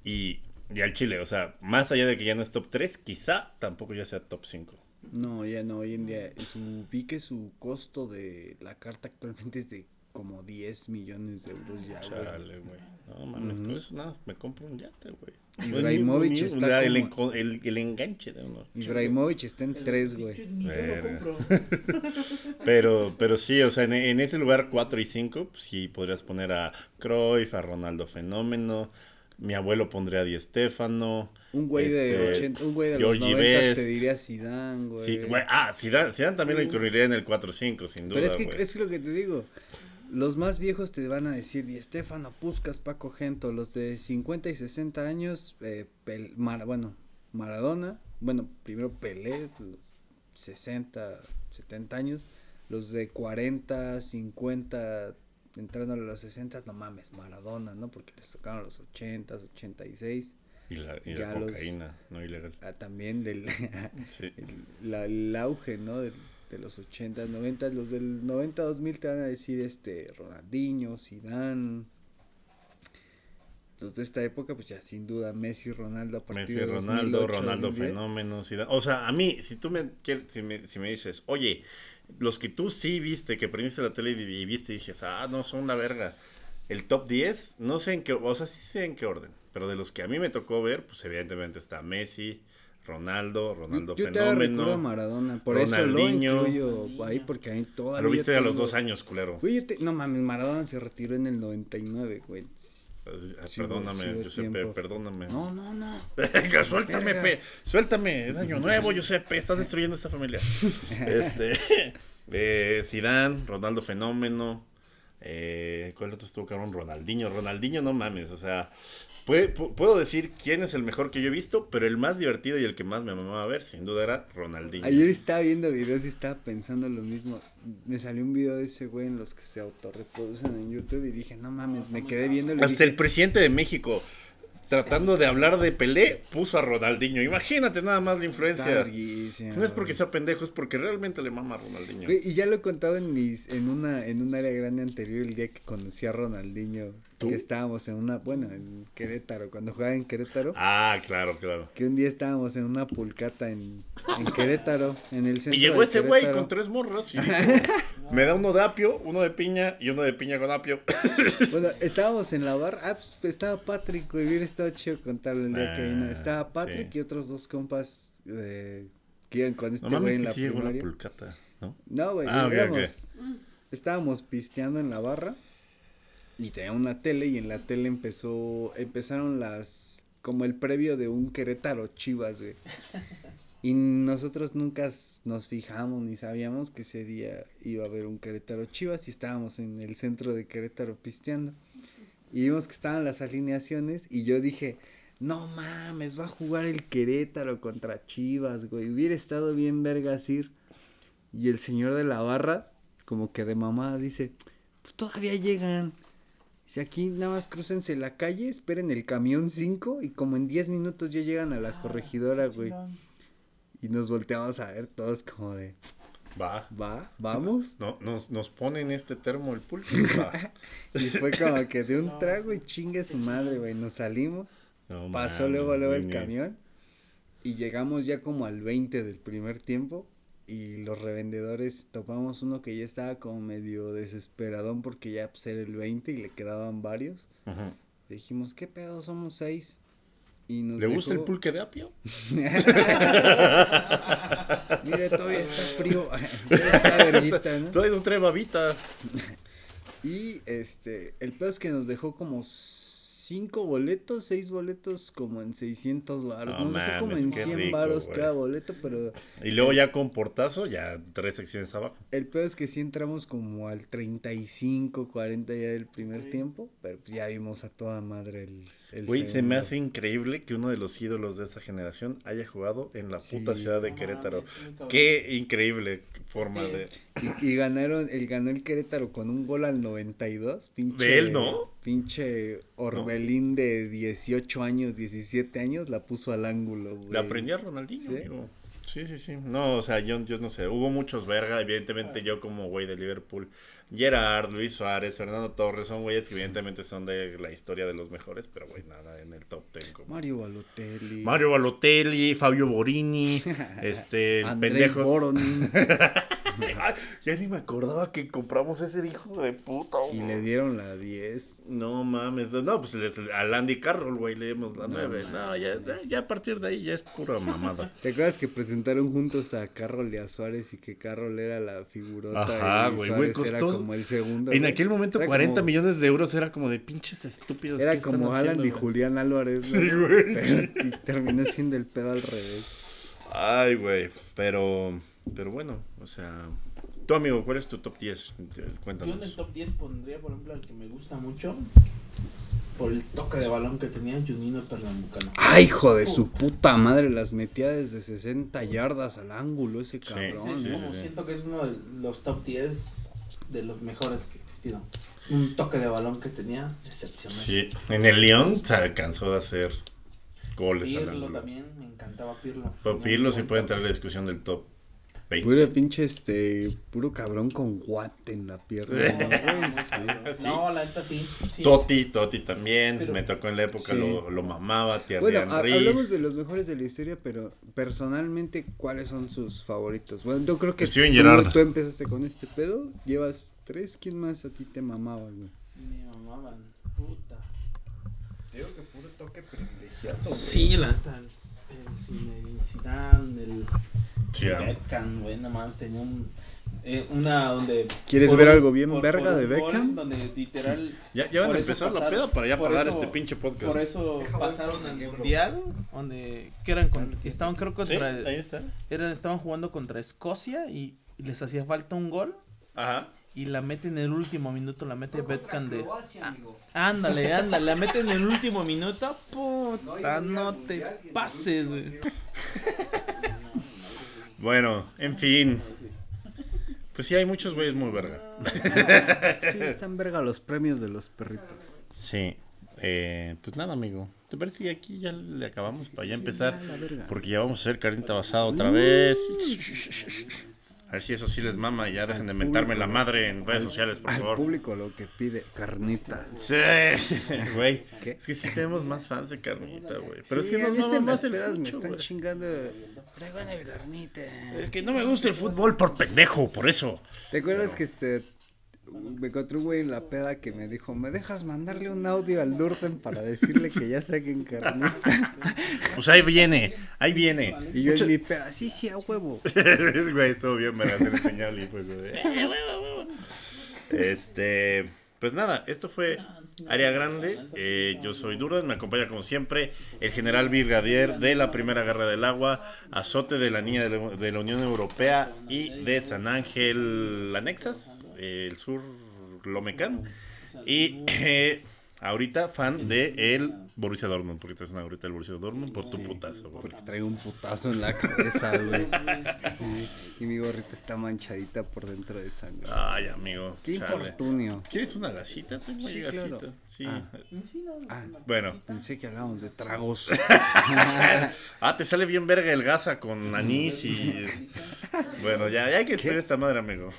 y, y al Chile, o sea, más allá de que ya no es top 3, quizá tampoco ya sea top 5. No, ya no, hoy en día su, vi que su costo de la carta actualmente es de como 10 millones de euros ya, güey. Chale, güey. No mames, Ujú. con eso nada, más me compro un yate, güey. Ibrahimovic ni- está la- el, como- el, el enganche de uno. Ibrahimovic está en El 3, sí, güey. lo compro. Pero, pero sí, o sea, en, en ese lugar 4 y 5, pues sí podrías poner a Cruyff, a Ronaldo Fenómeno. Mi abuelo pondría a Di Stefano. Un güey de Este, 80, un güey de los Georgie 90 te diría Zidane, güey. Sí, güey, ah, Zidane, Zidane también lo Uf. incluiría en el 4-5, sin duda, Pero es que güey. es lo que te digo. Los más viejos te van a decir Di Stefano, Puskas, Paco Gento. Los de 50 y 60 años, eh, Pel- bueno, Maradona. Bueno, primero Pelé, los 60, 70 años. Los de 40, 50, entrando a los 60, no mames, Maradona, ¿no? Porque les tocaron los 80, 86. Y la, y la los- cocaína, no ilegal. Ah, también del Sí. el, la- el auge, ¿no? Del, de los 80, 90, los del 90, 2000 te van a decir este Ronaldinho, Zidane. Los de esta época, pues ya sin duda Messi, Ronaldo a partir Messi, de Ronaldo, 2008, Ronaldo 2010. Fenómeno. Zidane. O sea, a mí, si tú me, si me, si me dices, oye, los que tú sí viste, que prendiste la tele y, y viste y dijes, ah, no, son una verga. El top 10, no sé en qué, o sea, sí sé en qué orden, pero de los que a mí me tocó ver, pues evidentemente está Messi, Ronaldo, Ronaldo Yo, yo te recuerdo a Fenómeno. Maradona, por Ronaldinho. eso lo incluyo ahí porque a mí todavía Lo viste a los dos años, culero. Güey, yo te- no mames, Maradona se retiró en el 99, güey. Ah, Sí, perdóname, sí, Giuseppe, perdóname. No, no, no. Venga, suéltame, pe, suéltame, es año nuevo, Giuseppe, estás destruyendo esta familia. Este, eh, Zidane, Ronaldo Fenómeno, eh, ¿cuál otro estuvo cabrón? Ronaldinho, Ronaldinho, no mames, o sea, puede- pu- puedo decir quién es el mejor que yo he visto, pero el más divertido y el que más me mamaba a ver, sin duda era Ronaldinho. Ayer estaba viendo videos y estaba pensando lo mismo. Me salió un video de ese güey en los que se autorreproducen en YouTube y dije, no mames, me quedé viendo Hasta el presidente de México, tratando de hablar de Pelé, puso a Ronaldinho. Imagínate nada más la influencia. No es porque sea pendejo, es porque realmente le mama a Ronaldinho. Y ya lo he contado en mis, en una, en un área grande anterior el día que conocí a Ronaldinho. ¿Tú? Que estábamos en una, bueno, en Querétaro, cuando jugaba en Querétaro. Ah, claro, claro. Que un día estábamos en una pulcata en, en Querétaro, en el centro Y llegó de ese güey con tres morras y me da uno de apio, uno de piña y uno de piña con apio. Bueno, estábamos en la barra, ah, pues estaba Patrick, güey, hubiera estado chido contarlo el día que vino. Ah, Estaba Patrick sí. y otros dos compas eh, que iban con este güey en la sí llegó la primaria. pulcata, ¿no? No, güey, Ah, ok, éramos- estábamos pisteando en la barra y tenía una tele y en la tele empezó, empezaron las, como el previo de un Querétaro Chivas, güey. Y nosotros nunca nos fijamos ni sabíamos que ese día iba a haber un Querétaro Chivas y estábamos en el centro de Querétaro pisteando. Y vimos que estaban las alineaciones y yo dije, no mames, va a jugar el Querétaro contra Chivas, güey. Hubiera estado bien vergas ir. Y el señor de la barra, como que de mamá, dice, pues todavía llegan. Si aquí nada más crucense la calle, esperen el camión 5 y como en 10 minutos ya llegan a la corregidora, güey. Y nos volteamos a ver todos como de, Va. va, vamos. No, nos, nos ponen este termo el pulpo. Va. Y fue como que de un trago y chingue su madre, güey. Nos salimos, No pasó luego, luego el camión y llegamos ya como al 20 del primer tiempo. Y los revendedores topamos uno que ya estaba como medio desesperadón porque ya pues, era el 20 y le quedaban varios. Dijimos, ¿qué pedo? Somos seis. Y nos ¿Le gusta el pulque de apio? Mire, todavía está frío. Todavía está verguita, ¿no? Todavía no trae babita. Y este, el pedo es que nos dejó como cinco boletos, seis boletos como en 600 varos. No dejó como en qué 100 rico, varos cada boleto, pero Y luego ya con portazo, ya tres secciones abajo. el pedo es que sí entramos como al 35, 40 ya del primer tiempo, pero pues ya vimos a toda madre el Güey, se me hace increíble que uno de los ídolos de esa generación haya jugado en la puta ciudad de No Querétaro. mames. Qué increíble forma Este, de... Y, y ganaron, el ganó el Querétaro con un gol al 92, pinche. ¿De él, no? Pinche Orbelín de 18 años, 17 años, la puso al ángulo, güey. Le aprendí a Ronaldinho, Sí. amigo. Sí, sí, sí. No, o sea, yo, yo no sé. Hubo muchos verga. Evidentemente, yo como güey de Liverpool. Gerard, Luis Suárez, Fernando Torres son güeyes que evidentemente son de la historia de los mejores, pero güey, nada en el top ten. Como... Mario Balotelli. Mario Balotelli, Fabio Borini, este, el pendejo. Ya ni me acordaba que compramos ese hijo de puta. y le dieron la 10. No mames, no, pues les- al Andy Carroll, güey, le dimos la 9. No, ya, ya a partir de ahí ya es pura mamada. ¿Te acuerdas que presentaron juntos a Carroll y a Suárez y que Carroll era la figurota Ajá, y güey, Suárez güey, era como el segundo? En güey? aquel momento Era 40 como- millones de euros era como de pinches estúpidos. Era ¿qué están como Alan haciendo, y güey? Julián Álvarez. Sí, güey, sí. y terminó siendo el pedo al revés. Ay, güey, pero, pero bueno, o sea, tu amigo, ¿cuál es tu top 10? Yo en el Cuéntanos. top 10 pondría, por ejemplo, al que me gusta mucho. Por el toque de balón que tenía Junino Pernambucano. Ay, hijo de su puta madre, las metía desde 60 yardas al ángulo ese Sí, cabrón. Sí, sí. siento que es uno de los top 10 de los mejores que existieron. Un toque de balón que tenía, excepcional. Sí, en el León se alcanzó a hacer goles al Pirlo ángulo. también, me encantaba Pirlo. Pero Pirlo sí puede entrar en la discusión del top 20. Puro pinche, este, puro cabrón con guante en la pierna. güey, sí. Sí. No, la neta sí. sí. Toti, Toti también, Pero- me tocó en la época, Sí. lo, lo mamaba, Thierry Bueno, hablamos de los mejores de la historia, pero personalmente, ¿cuáles son sus favoritos? Bueno, yo creo que Steven tú, Gerrard. tú empezaste con este pedo, llevas tres, ¿quién más a ti te mamaba, güey? Me mamaban. Puta. Digo que puro toque privilegiado. Sí, la neta. El, el Zidane, el. Sí. Beckham, güey, nada más tenía un. eh, una donde. ¿Quieres por ver un- algo bien por- verga por de gol Beckham? Donde literal. Ya, ya van a empezar la pasaron- peda para ya por pagar eso- este pinche podcast. Por eso pasaron al mundial, donde que eran con- estaban creo Sí, contra ahí está. eran estaban jugando contra Escocia y, y les hacía falta un gol Ajá. y la mete en el último minuto, la mete Beckham de Ah, ándale, ándale, la mete en el último minuto, puta, no te pases, güey. Bueno, en fin. Pues sí, hay muchos güeyes muy verga. Sí, están verga los premios de los perritos. Sí. Eh, pues nada, amigo. ¿Te parece que aquí ya le acabamos para ya empezar? Porque ya vamos a hacer carnita basada otra vez. A ver si eso sí les mama y ya dejen de mentarme la madre en redes sociales, por Al favor. público lo que pide, carnita. Sí, güey. ¿Qué? Es que sí tenemos más fans de carnita, güey. Pero Sí, es que mama me más el pedas me están chingando. Traigan el carnita. Es que no me gusta el fútbol por pendejo, por eso. ¿Te acuerdas que este me encontré un güey en la peda que me dijo, ¿me dejas mandarle un audio al Durden para decirle que ya saquen carnita? Pues ahí viene, ahí viene. Y yo en mi peda, sí, sí, a huevo. güey, estuvo bien, me la enseñado y "Eh, huevo, huevo". Este, pues nada, esto fue Área Grande. Eh, yo soy Durden, me acompaña como siempre el general Brigadier de la Primera Guerra del Agua, azote de la Niña de la, Unión Europea y de San Ángel Anexas, el sur Lomecán. Y eh, ahorita fan de el Borussia Dortmund, porque traes una ahorita el Borussia Dortmund por tu putazo. güey. Porque traigo un putazo en la cabeza, güey. Sí. Y mi gorrita está manchadita por dentro de sangre. Ay, amigo. Qué chale. infortunio. ¿Quieres una gasita? Tengo Sí, gasita. claro. Sí. Ah. Ah, Bueno. pensé que hablábamos de tragos. Ah, te sale bien verga el gasa con anís y. Bueno, ya, ya hay que esperar esta madre, amigo.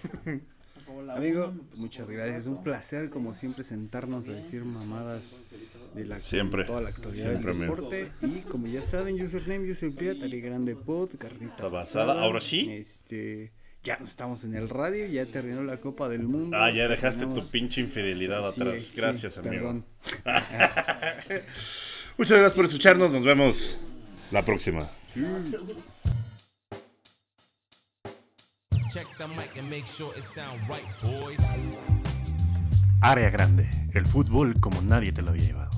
Amigo, muchas gracias. Un placer, como siempre, sentarnos a decir mamadas de la Siempre. toda la actualidad Siempre, del deporte. Y como ya saben, username, userplay, Tari Grande Pod, Carnita basada. basada. Ahora sí. Este, ya no estamos en el radio, ya terminó la Copa del Mundo. Ah, ya dejaste tu pinche infidelidad Sí, atrás. sí, Gracias, amigo. perdón. Muchas gracias por escucharnos. Nos vemos la próxima. Check the mic and make sure it sound right, boys. Área grande. El fútbol como nadie te lo había llevado.